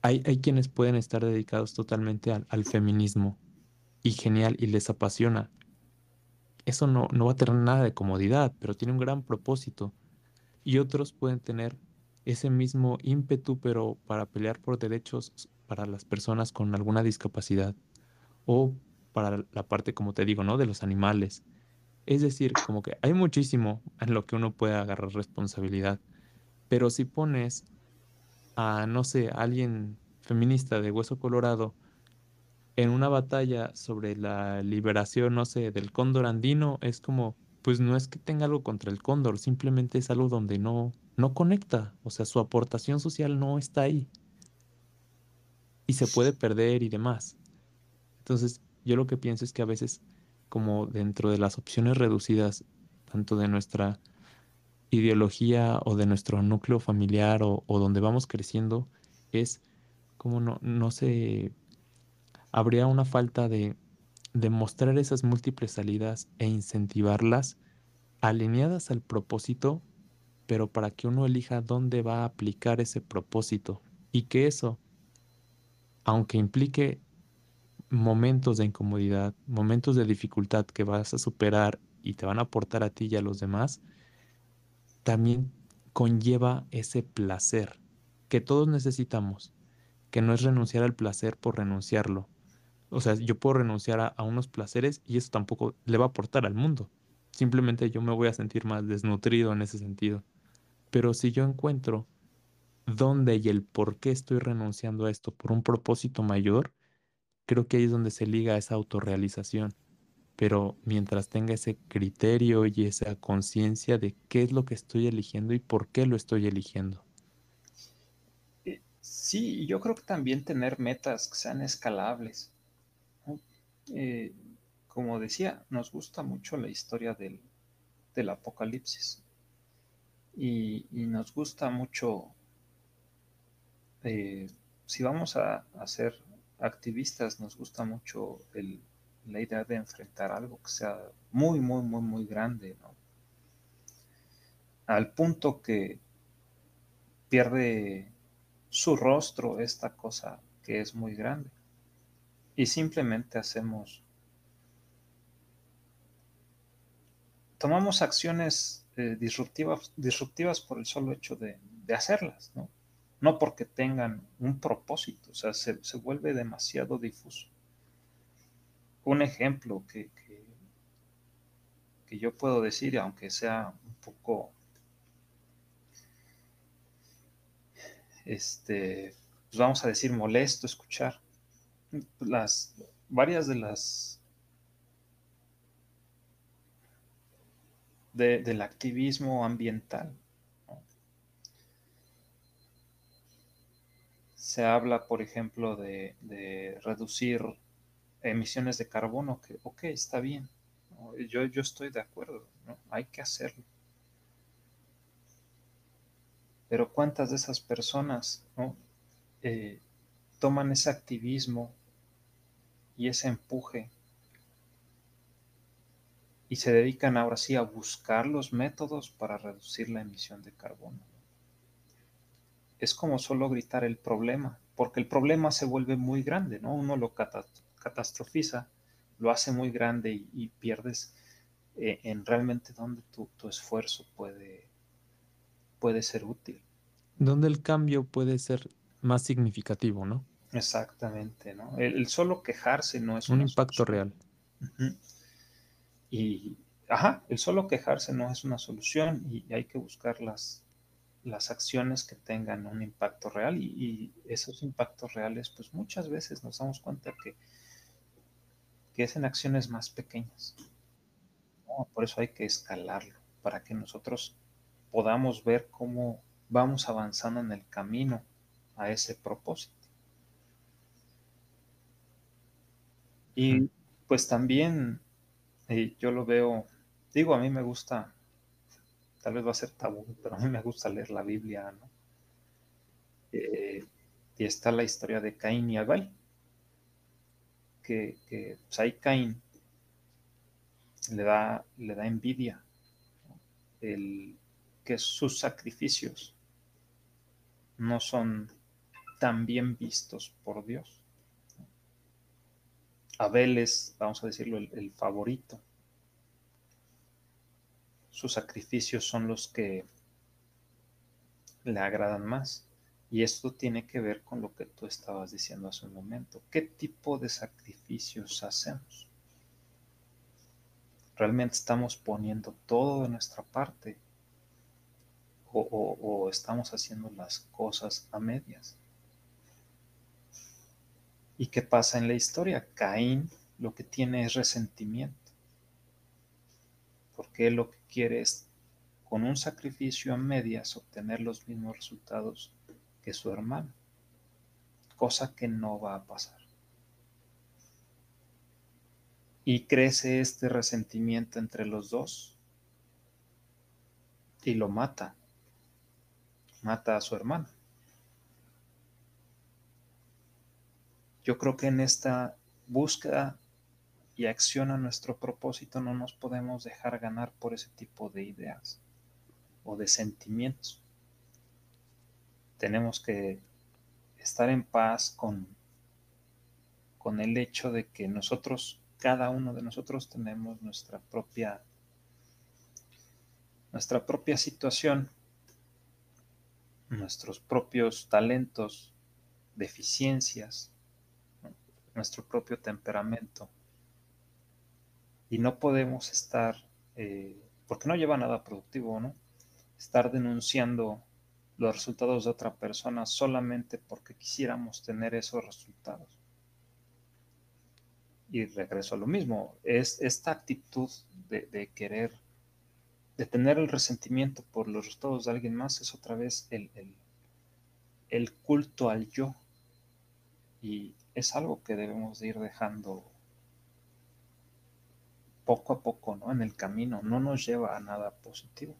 Hay, hay quienes pueden estar dedicados totalmente al, feminismo y genial y les apasiona. Eso no, no va a tener nada de comodidad, pero tiene un gran propósito. Y otros pueden tener ese mismo ímpetu, pero para pelear por derechos para las personas con alguna discapacidad o para la parte, como te digo, ¿no? De los animales. Es decir, como que hay muchísimo en lo que uno puede agarrar responsabilidad. Pero si pones a, no sé, alguien feminista de hueso colorado en una batalla sobre la liberación, no sé, del cóndor andino, es como, pues no es que tenga algo contra el cóndor, simplemente es algo donde no, no conecta, o sea, su aportación social no está ahí y se puede perder y demás. Entonces, yo lo que pienso es que a veces, como dentro de las opciones reducidas, tanto de nuestra ideología o de nuestro núcleo familiar o, donde vamos creciendo, es como no, no se... Habría una falta de, de mostrar esas múltiples salidas e incentivarlas alineadas al propósito, pero para que uno elija dónde va a aplicar ese propósito y que eso, aunque implique momentos de incomodidad, momentos de dificultad que vas a superar y te van a aportar a ti y a los demás, también conlleva ese placer que todos necesitamos, que no es renunciar al placer por renunciarlo. O sea, yo puedo renunciar a, unos placeres y eso tampoco le va a aportar al mundo. Simplemente yo me voy a sentir más desnutrido en ese sentido. Pero si yo encuentro dónde y el por qué estoy renunciando a esto por un propósito mayor, creo que ahí es donde se liga esa autorrealización pero mientras tenga ese criterio y esa conciencia de qué es lo que estoy eligiendo y por qué lo estoy eligiendo. Eh, sí, yo creo que también tener metas que sean escalables. Eh, como decía, nos gusta mucho la historia del, apocalipsis y, nos gusta mucho, eh, si vamos a, a ser activistas, nos gusta mucho la idea de enfrentar algo que sea muy, muy, muy, muy grande, ¿no? Al punto que pierde su rostro esta cosa que es muy grande. Y simplemente hacemos, tomamos acciones eh, disruptivas, disruptivas por el solo hecho de, hacerlas, ¿no? No porque tengan un propósito, o sea, se vuelve demasiado difuso un ejemplo que, que, yo puedo decir, aunque sea un poco, este, pues vamos a decir, molesto escuchar, las, varias de las, del activismo ambiental. Se habla, por ejemplo, de, reducir emisiones de carbono, que, ok, está bien, yo, yo estoy de acuerdo, ¿no? hay que hacerlo. Pero ¿cuántas de esas personas eh, toman ese activismo y ese empuje y se dedican ahora sí a buscar los métodos para reducir la emisión de carbono? Es como solo gritar el problema, porque el problema se vuelve muy grande, ¿no? Uno lo, catastrofiza, lo hace muy grande y, pierdes eh, en realmente donde tu, esfuerzo puede, puede ser útil. Donde el cambio puede ser más significativo, ¿no? Exactamente, ¿no? El, solo quejarse no es un impacto real. Y, ajá, el solo quejarse no es una solución y hay que buscar las, las acciones que tengan un impacto real y, y, esos impactos reales, pues muchas veces nos damos cuenta que que es en acciones más pequeñas. Por eso hay que escalarlo, para que nosotros podamos ver cómo vamos avanzando en el camino a ese propósito. Y pues también eh, yo lo veo, digo, a mí me gusta, tal vez va a ser tabú, pero a mí me gusta leer la Biblia, ¿no? Eh, y está la historia de Caín y Abel que, que pues Caín le da, le da envidia el, que sus sacrificios no son tan bien vistos por Dios. Abel es, vamos a decirlo, el, favorito. Sus sacrificios son los que le agradan más. Y esto tiene que ver con lo que tú estabas diciendo hace un momento. ¿Qué tipo de sacrificios hacemos? ¿Realmente estamos poniendo todo de nuestra parte? ¿O, estamos haciendo las cosas a medias? ¿Y qué pasa en la historia? Caín lo que tiene es resentimiento. Porque lo que quiere es, con un sacrificio a medias, obtener los mismos resultados que su hermano. Cosa que no va a pasar. Y crece este resentimiento entre los dos y lo mata. Mata a su hermano. Yo creo que en esta búsqueda y acción a nuestro propósito no nos podemos dejar ganar por ese tipo de ideas o de sentimientos. Tenemos que estar en paz con, con el hecho de que nosotros, cada uno de nosotros tenemos nuestra propia nuestra propia situación, nuestros propios talentos, deficiencias, nuestro propio temperamento. Y no podemos estar, eh, porque no lleva nada productivo, ¿no? Estar denunciando los resultados de otra persona solamente porque quisiéramos tener esos resultados. Y regreso a lo mismo, es esta actitud de, querer, de tener el resentimiento por los resultados de alguien más, es otra vez el, el culto al yo. Y es algo que debemos de ir dejando poco a poco, ¿no? En el camino, no nos lleva a nada positivo.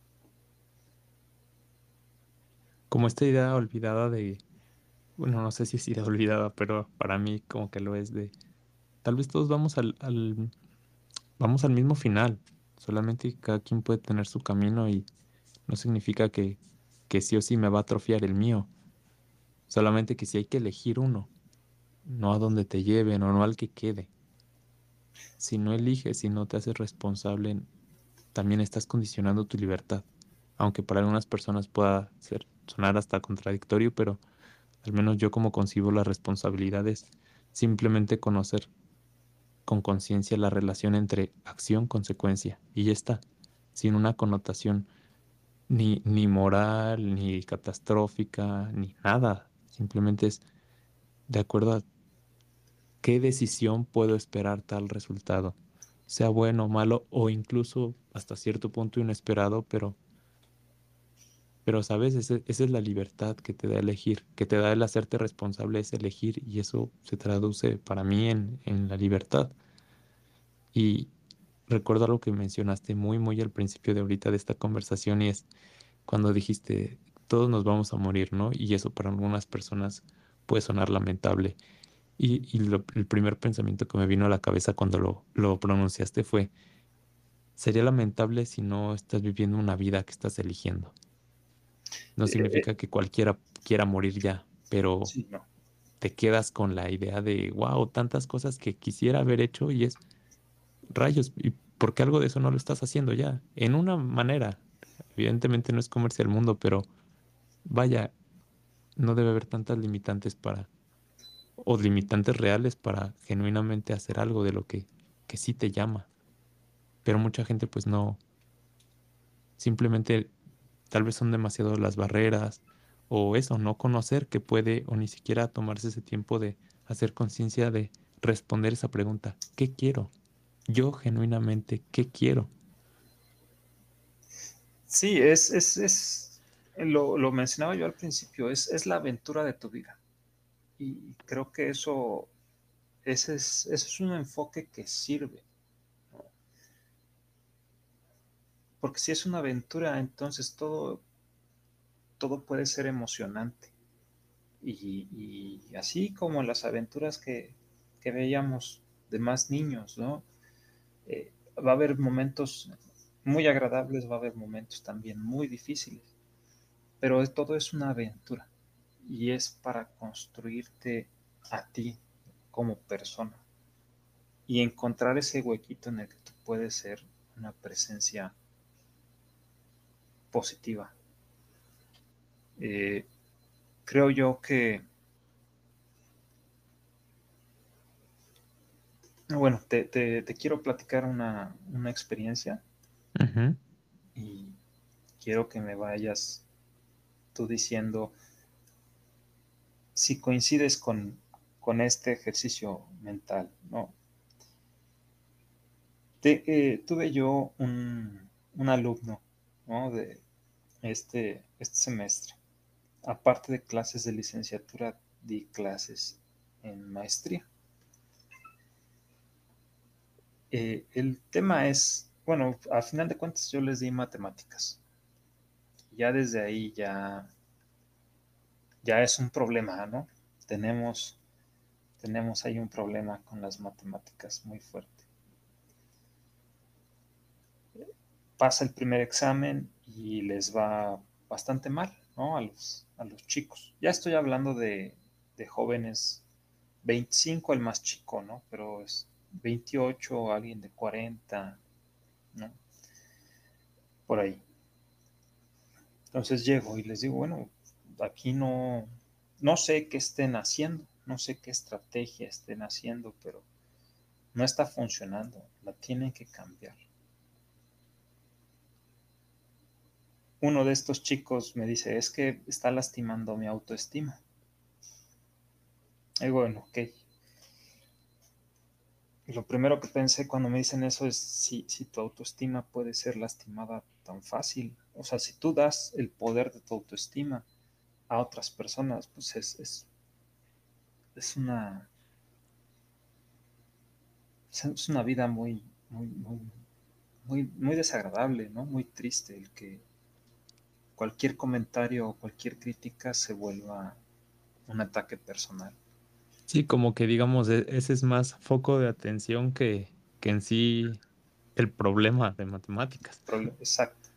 Como esta idea olvidada de, bueno, no sé si es idea olvidada, pero para mí como que lo es de, tal vez todos vamos al, al vamos al mismo final, solamente cada quien puede tener su camino y no significa que, que sí o sí me va a atrofiar el mío, solamente que si hay que elegir uno, no a donde te lleven o no al que quede. Si no eliges, si no te haces responsable, también estás condicionando tu libertad. Aunque para algunas personas pueda ser, sonar hasta contradictorio, pero al menos yo como concibo la responsabilidad es simplemente conocer con conciencia la relación entre acción-consecuencia. Y ya está, sin una connotación ni, ni moral, ni catastrófica, ni nada. Simplemente es de acuerdo a qué decisión puedo esperar tal resultado, sea bueno malo o incluso hasta cierto punto inesperado, pero pero sabes, esa, es la libertad que te da elegir, que te da el hacerte responsable es elegir y eso se traduce para mí en, en la libertad. Y recuerdo algo que mencionaste muy, muy al principio de ahorita de esta conversación y es cuando dijiste, todos nos vamos a morir, ¿no? Y eso para algunas personas puede sonar lamentable. Y, el primer pensamiento que me vino a la cabeza cuando lo, lo pronunciaste fue, sería lamentable si no estás viviendo una vida que estás eligiendo. No eh, significa que cualquiera quiera morir ya, pero te quedas con la idea de, wow, tantas cosas que quisiera haber hecho y es rayos, ¿y por qué algo de eso no lo estás haciendo ya? En una manera, evidentemente no es comerse el mundo, pero vaya, no debe haber tantas limitantes para, o limitantes reales para genuinamente hacer algo de lo que, que sí te llama. Pero mucha gente pues no, simplemente tal vez son demasiado las barreras o eso, no conocer que puede o ni siquiera tomarse ese tiempo de hacer conciencia de responder esa pregunta, ¿qué quiero? Yo genuinamente, ¿qué quiero? Sí, es, es, es lo, lo, mencionaba yo al principio, es, es la aventura de tu vida. Y creo que eso, ese es, es un enfoque que sirve. Porque si es una aventura, entonces todo, todo puede ser emocionante. Y, así como las aventuras que, veíamos de más niños, ¿no? Eh, va a haber momentos muy agradables, va a haber momentos también muy difíciles, pero todo es una aventura y es para construirte a ti como persona y encontrar ese huequito en el que tú puedes ser una presencia positiva. Eh, creo yo que, bueno, te, quiero platicar una, experiencia y quiero que me vayas tú diciendo si coincides con, con este ejercicio mental, ¿no? Eh, tuve yo un, alumno, De este, este semestre. Aparte de clases de licenciatura, di clases en maestría. Eh, el tema es, bueno, al final de cuentas yo les di matemáticas. Ya desde ahí ya, ya es un problema, ¿no? Tenemos, tenemos ahí un problema con las matemáticas muy fuerte. Pasa el primer examen y les va bastante mal, ¿no? A los, a los chicos. Ya estoy hablando de, de jóvenes 25 el más chico, ¿no? Pero es 28, alguien de 40, ¿no? Por ahí. Entonces llego y les digo, bueno, aquí no, no sé qué estén haciendo, no sé qué estrategia estén haciendo, pero no está funcionando, la tienen que cambiar. Uno de estos chicos me dice, es que está lastimando mi autoestima. Y bueno, ok. lo primero que pensé cuando me dicen eso es si, si tu autoestima puede ser lastimada tan fácil. O sea, si tú das el poder de tu autoestima a otras personas, pues es, es, es una es una vida muy, muy, muy, muy, muy desagradable, ¿no? Muy triste el que cualquier comentario o cualquier crítica se vuelva un ataque personal. Sí, como que digamos, e, ese es más foco de atención que, que en sí el problema de matemáticas. Exacto.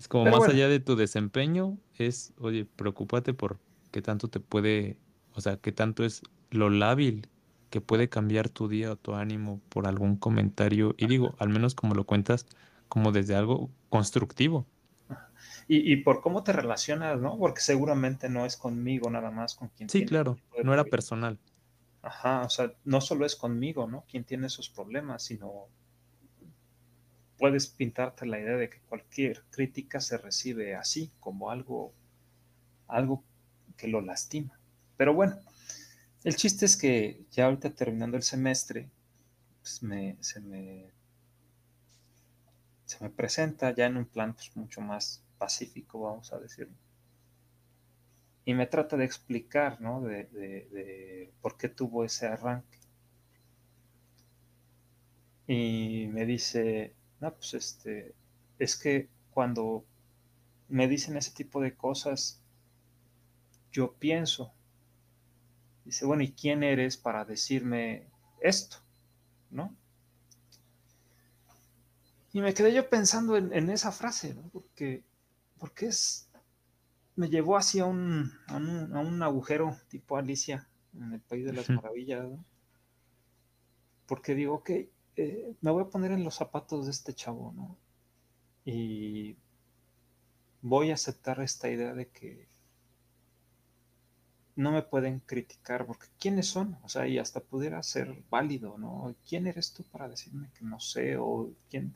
Es como más allá de tu desempeño, es, oye, preocúpate por qué tanto te puede, o sea, qué tanto es lo lábil que puede cambiar tu día o tu ánimo por algún comentario. Y digo, al menos como lo cuentas, como desde algo constructivo. Y, y, por cómo te relacionas, ¿no? Porque seguramente no es conmigo nada más con quien. Sí, claro, no era personal. Ajá, o sea, no solo es conmigo, ¿no? Quien tiene esos problemas, sino puedes pintarte la idea de que cualquier crítica se recibe así, como algo, algo que lo lastima. Pero bueno, el chiste es que ya ahorita terminando el semestre, pues se, me, se me presenta ya en un plan pues, mucho más pacífico, vamos a decirlo y me trata de explicar, ¿no? De, por qué tuvo ese arranque. Y me dice, no, pues este, es que cuando me dicen ese tipo de cosas, yo pienso, dice, bueno, ¿y quién eres para decirme esto? ¿No? Y me quedé yo pensando en, en esa frase, ¿no? Porque, porque es, me llevó hacia un, a, un, agujero tipo Alicia en el País de las Maravillas. Porque digo, ok, eh, me voy a poner en los zapatos de este chavo, ¿no? Y voy a aceptar esta idea de que no me pueden criticar, porque ¿quiénes son? O sea, y hasta pudiera ser válido, ¿no? ¿Quién eres tú para decirme que no sé? ¿O quién,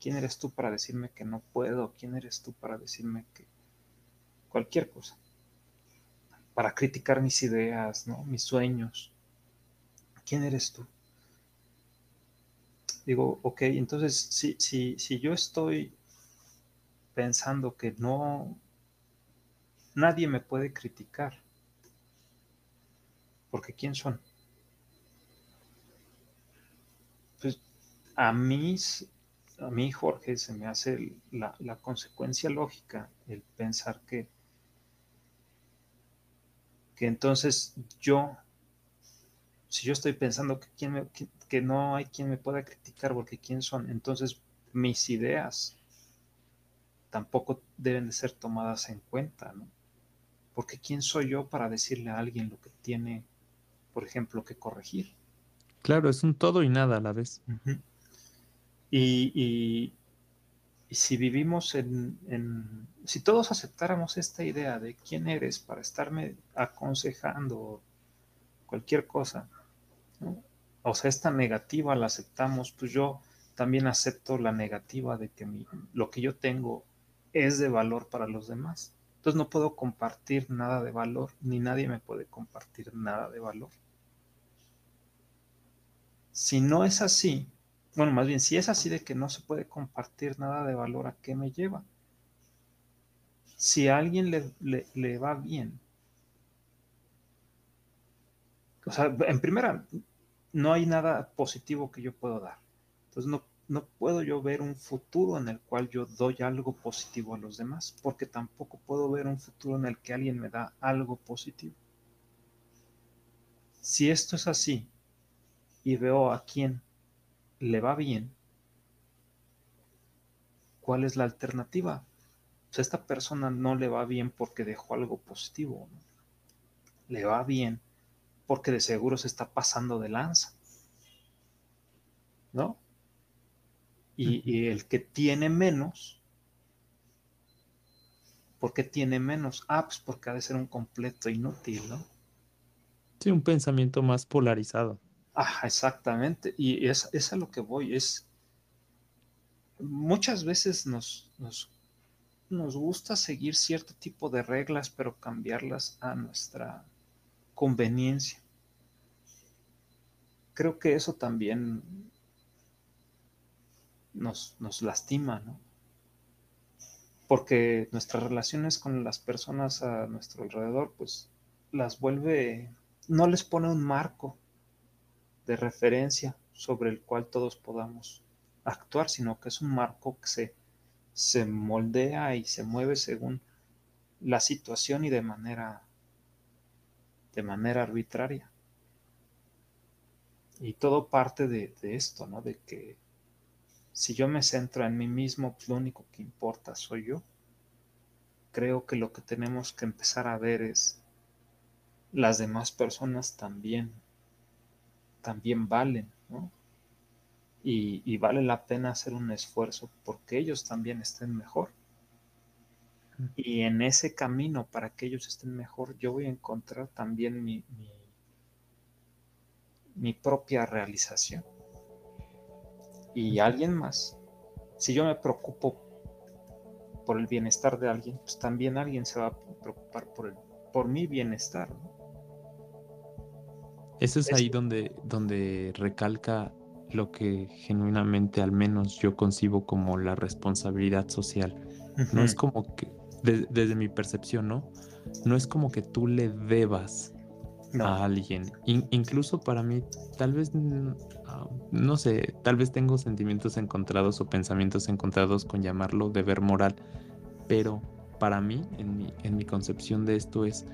quién eres tú para decirme que no puedo? ¿Quién eres tú para decirme que, cualquier cosa, para criticar mis ideas, ¿no? mis sueños. ¿Quién eres tú? Digo, ok, entonces si, si, si yo estoy pensando que no, nadie me puede criticar, porque ¿quién son? Pues a mí, a mí Jorge, se me hace la, la consecuencia lógica el pensar que que entonces yo, si yo estoy pensando que, que, no hay quien me pueda criticar porque quién son, entonces mis ideas tampoco deben de ser tomadas en cuenta, ¿no? Porque quién soy yo para decirle a alguien lo que tiene, por ejemplo, que corregir. Claro, es un todo y nada a la vez. y, y si vivimos en, si todos aceptáramos esta idea de quién eres para estarme aconsejando cualquier cosa, o sea, esta negativa la aceptamos, pues yo también acepto la negativa de que lo que yo tengo es de valor para los demás. Entonces no puedo compartir nada de valor, ni nadie me puede compartir nada de valor. Si no es así, bueno, más bien, si es así de que no se puede compartir nada de valor, ¿a qué me lleva? Si a alguien le, va bien, o sea, en primera, no hay nada positivo que yo pueda dar. Entonces, no, no puedo yo ver un futuro en el cual yo doy algo positivo a los demás, porque tampoco puedo ver un futuro en el que alguien me da algo positivo. Si esto es así y veo a quién le va bien, ¿cuál es la alternativa? Pues a esta persona no le va bien porque dejó algo positivo. Le va bien porque de seguro se está pasando de lanza. ¿No? Y, y el que tiene menos, ¿por qué tiene menos? Ah, pues porque ha de ser un completo inútil, ¿no? Sí, un pensamiento más polarizado. Ah, exactamente. Y es, es a lo que voy. Es muchas veces nos, nos, nos gusta seguir cierto tipo de reglas, pero cambiarlas a nuestra conveniencia. Creo que eso también nos, nos lastima, ¿no? Porque nuestras relaciones con las personas a nuestro alrededor, pues las vuelve no les pone un marco de referencia sobre el cual todos podamos actuar, sino que es un marco que se, se moldea y se mueve según la situación y de manera de manera arbitraria. Y todo parte de, de, esto, ¿no? De que si yo me centro en mí mismo, lo único que importa soy yo. Creo que lo que tenemos que empezar a ver es las demás personas también, también valen, ¿no? Y, vale la pena hacer un esfuerzo porque ellos también estén mejor. Y en ese camino para que ellos estén mejor, yo voy a encontrar también mi, mi, mi propia realización. Y alguien más, si yo me preocupo por el bienestar de alguien, pues también alguien se va a preocupar por, el, por mi bienestar. ¿no? Eso es ahí donde, donde recalca lo que genuinamente al menos yo concibo como la responsabilidad social. No es como que, desde mi percepción, ¿no? No es como que tú le debas a alguien. incluso para mí, tal vez, ah, no sé, tal vez tengo sentimientos encontrados o pensamientos encontrados con llamarlo deber moral, pero para mí, en mi, en mi concepción de esto es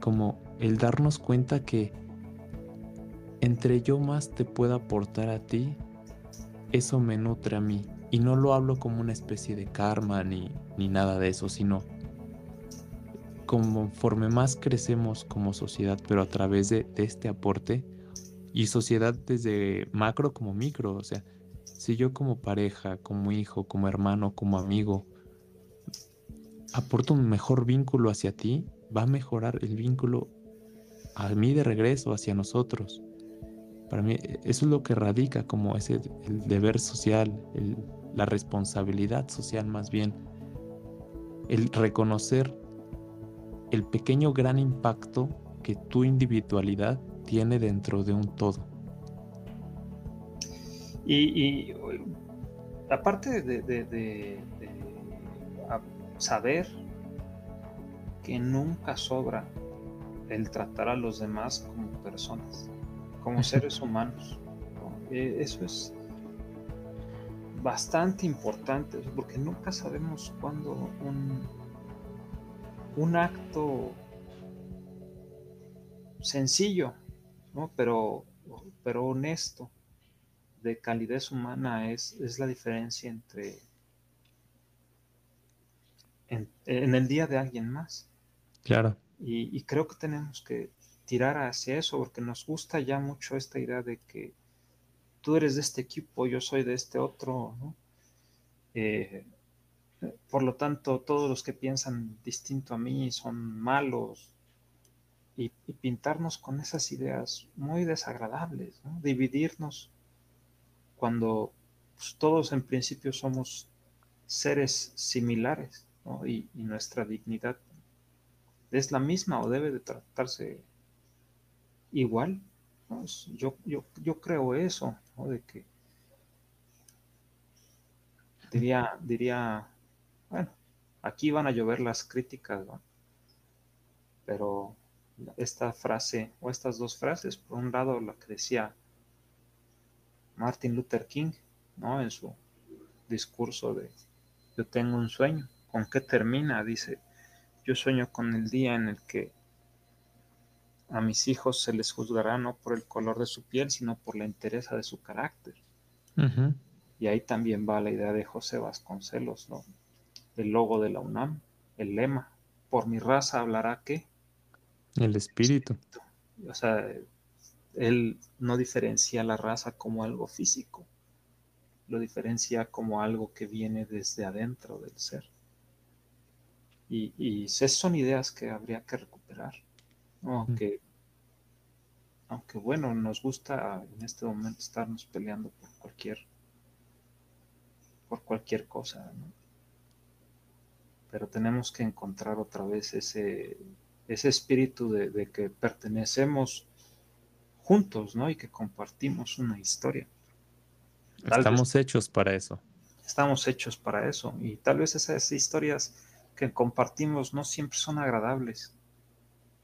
como el darnos cuenta que entre yo más te pueda aportar a ti, eso me nutre a mí. Y no lo hablo como una especie de karma ni, ni nada de eso, sino conforme más crecemos como sociedad, pero a través de, este aporte, y sociedad desde macro como micro, o sea, si yo como pareja, como hijo, como hermano, como amigo, aporto un mejor vínculo hacia ti, va a mejorar el vínculo a mí de regreso hacia nosotros. Para mí eso es lo que radica como ese el deber social, la responsabilidad social más bien, el reconocer el pequeño gran impacto que tu individualidad tiene dentro de un todo. Y, aparte de, saber que nunca sobra el tratar a los demás como personas como seres humanos. Eh, eso es bastante importante porque nunca sabemos cuándo un, un acto sencillo, pero, pero honesto, de calidez humana es, es la diferencia entre en, el día de alguien más. Claro. y creo que tenemos que tirar hacia eso, porque nos gusta ya mucho esta idea de que tú eres de este equipo, yo soy de este otro, ¿no? Eh, por lo tanto, todos los que piensan distinto a mí son malos y, pintarnos con esas ideas muy desagradables, ¿no? dividirnos cuando pues, todos en principio somos seres similares y, nuestra dignidad es la misma o debe de tratarse igual. Yo, yo, yo creo eso, de que diría, diría, bueno, aquí van a llover las críticas, ¿no? pero esta frase o estas dos frases, por un lado la que decía Martin Luther King, ¿no? En su discurso de Yo tengo un sueño, ¿con qué termina? Dice, yo sueño con el día en el que a mis hijos se les juzgará no por el color de su piel, sino por la entereza de su carácter. Y ahí también va la idea de José Vasconcelos, ¿no? El logo de la UNAM, el lema, por mi raza hablará qué? El espíritu. O sea, él no diferencia la raza como algo físico, lo diferencia como algo que viene desde adentro del ser. Y, y esas son ideas que habría que recuperar. Aunque, aunque bueno, nos gusta en este momento estarnos peleando por cualquier por cualquier cosa, pero tenemos que encontrar otra vez ese, ese espíritu de, que pertenecemos juntos, ¿no? Y que compartimos una historia. estamos hechos para eso. Estamos hechos para eso. Y tal vez esas historias que compartimos no siempre son agradables.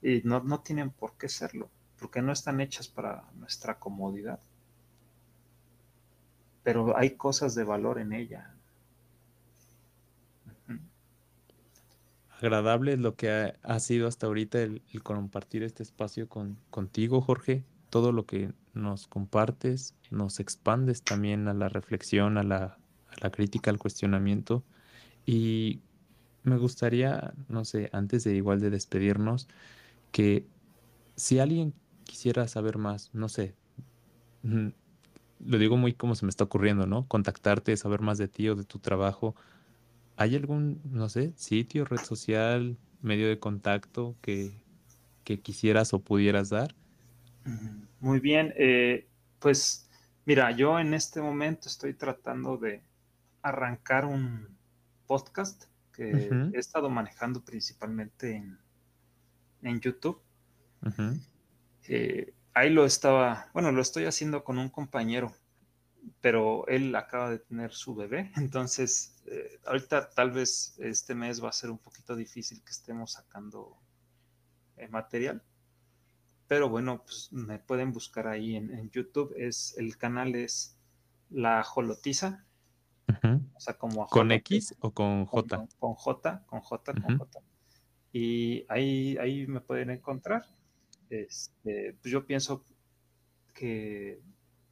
Y no, no tienen por qué serlo, porque no están hechas para nuestra comodidad. Pero hay cosas de valor en ella. Agradable lo que ha, sido hasta ahorita el, compartir este espacio con, contigo, Jorge. Todo lo que nos compartes, nos expandes también a la reflexión, a la, a la crítica, al cuestionamiento. Y me gustaría, no sé, antes de igual de despedirnos, que si alguien quisiera saber más, no sé, lo digo muy como se me está ocurriendo, ¿no? Contactarte, saber más de ti o de tu trabajo, ¿Hay algún, no sé, sitio, red social, medio de contacto que, quisieras o pudieras dar? Muy bien, eh, pues mira, yo en este momento estoy tratando de arrancar un podcast que he estado manejando principalmente en, en YouTube. Eh, ahí lo estaba, bueno, lo estoy haciendo con un compañero pero él acaba de tener su bebé, entonces eh, ahorita tal vez este mes va a ser un poquito difícil que estemos sacando el material, pero bueno, pues me pueden buscar ahí en, YouTube, es el canal es La Jolotiza, o sea, como ¿Con X o con J? Con, J, con J, con J. Y ahí, ahí me pueden encontrar. Este, pues yo pienso que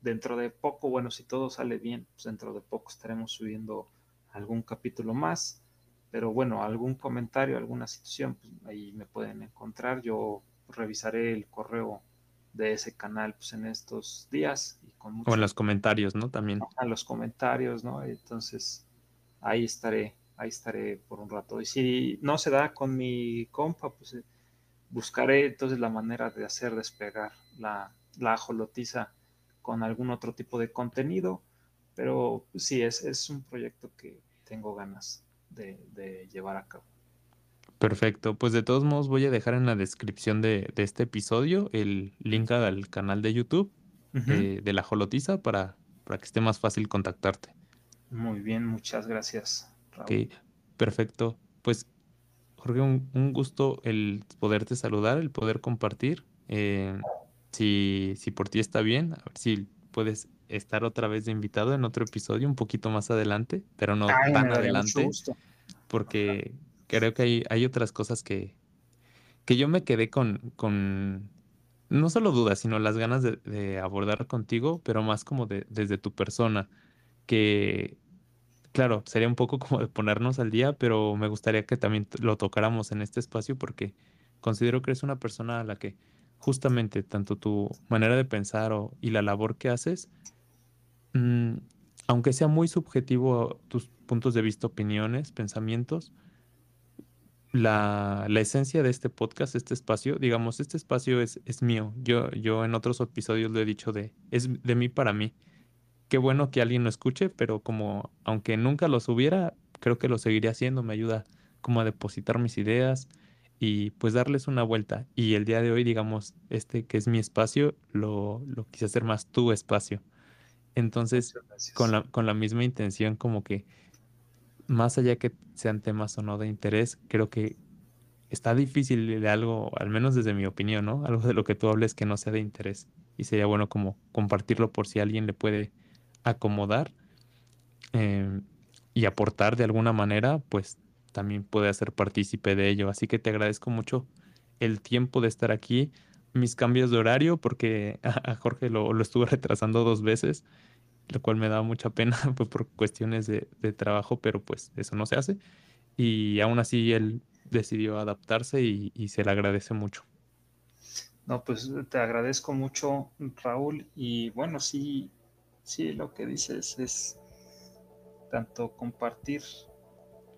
dentro de poco, bueno, si todo sale bien, pues dentro de poco estaremos subiendo algún capítulo más. Pero bueno, algún comentario, alguna situación, pues ahí me pueden encontrar. Yo revisaré el correo de ese canal pues, en estos días. Y con o en los comentarios, ¿no? También. A los comentarios, ¿no? Entonces, ahí estaré, ahí estaré por un rato. Y si no se da con mi compa, pues eh, buscaré entonces la manera de hacer despegar la, la ajolotiza con algún otro tipo de contenido, pero sí, es, es un proyecto que tengo ganas de, llevar a cabo. Perfecto, pues de todos modos voy a dejar en la descripción de, este episodio el link al canal de YouTube eh, de la Jolotiza para, para que esté más fácil contactarte. Muy bien, muchas gracias. Raúl. Perfecto. Pues Jorge, un, gusto el poderte saludar, el poder compartir. Eh, si, si por ti está bien, a ver si puedes estar otra vez de invitado en otro episodio un poquito más adelante, pero no tan adelante, porque creo que hay, hay otras cosas que, que yo me quedé con, con, no solo dudas, sino las ganas de, abordar contigo, pero más como de, desde tu persona, que claro, sería un poco como de ponernos al día, pero me gustaría que también lo tocáramos en este espacio porque considero que eres una persona a la que justamente tanto tu manera de pensar y la labor que haces, mm, aunque sea muy subjetivo tus puntos de vista, opiniones, pensamientos, la, esencia de este podcast, este espacio, digamos, este espacio es, es mío. Yo, yo en otros episodios lo he dicho de, es de mí para mí. Qué bueno que alguien lo escuche, pero como, aunque nunca lo subiera, creo que lo seguiría haciendo, me ayuda como a depositar mis ideas y pues darles una vuelta. Y el día de hoy, digamos, este que es mi espacio, lo, lo quise hacer más tu espacio. Entonces, con la, con la misma intención, como que más allá que sean temas o no de interés, creo que está difícil de algo, al menos desde mi opinión, ¿no? Algo de lo que tú hables que no sea de interés. Y sería bueno como compartirlo por si alguien le puede acomodar em, y aportar de alguna manera, pues también puede hacer partícipe de ello. Así que te agradezco mucho el tiempo de estar aquí, mis cambios de horario, porque a, Jorge lo, lo, estuve retrasando dos veces, lo cual me da mucha pena pues, por cuestiones de, de, trabajo, pero pues eso no se hace. Y aún así él decidió adaptarse y, y se le agradece mucho. No, pues te agradezco mucho, Raúl. Y bueno, sí, sí, lo que dices es tanto compartir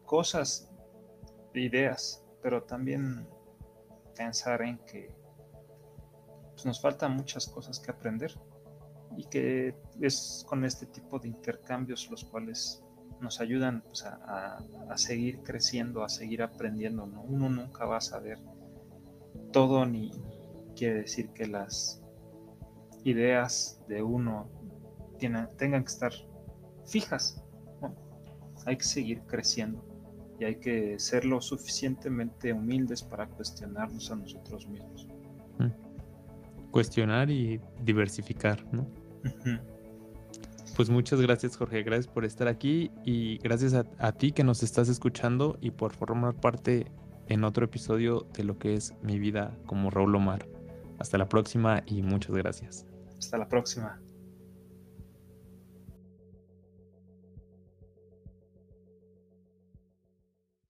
cosas, ideas, pero también pensar en que pues, nos faltan muchas cosas que aprender y que es con este tipo de intercambios los cuales nos ayudan pues, a, seguir creciendo, a seguir aprendiendo. ¿no? Uno nunca va a saber todo ni quiere decir que las ideas de uno tengan que estar fijas. Hay que seguir creciendo y hay que ser lo suficientemente humildes para cuestionarnos a nosotros mismos. Cuestionar y diversificar, ¿no? Pues muchas gracias Jorge, gracias por estar aquí y gracias a, ti que nos estás escuchando y por formar parte en otro episodio de lo que es mi vida como Raúl Omar. Hasta la próxima y muchas gracias. Hasta la próxima.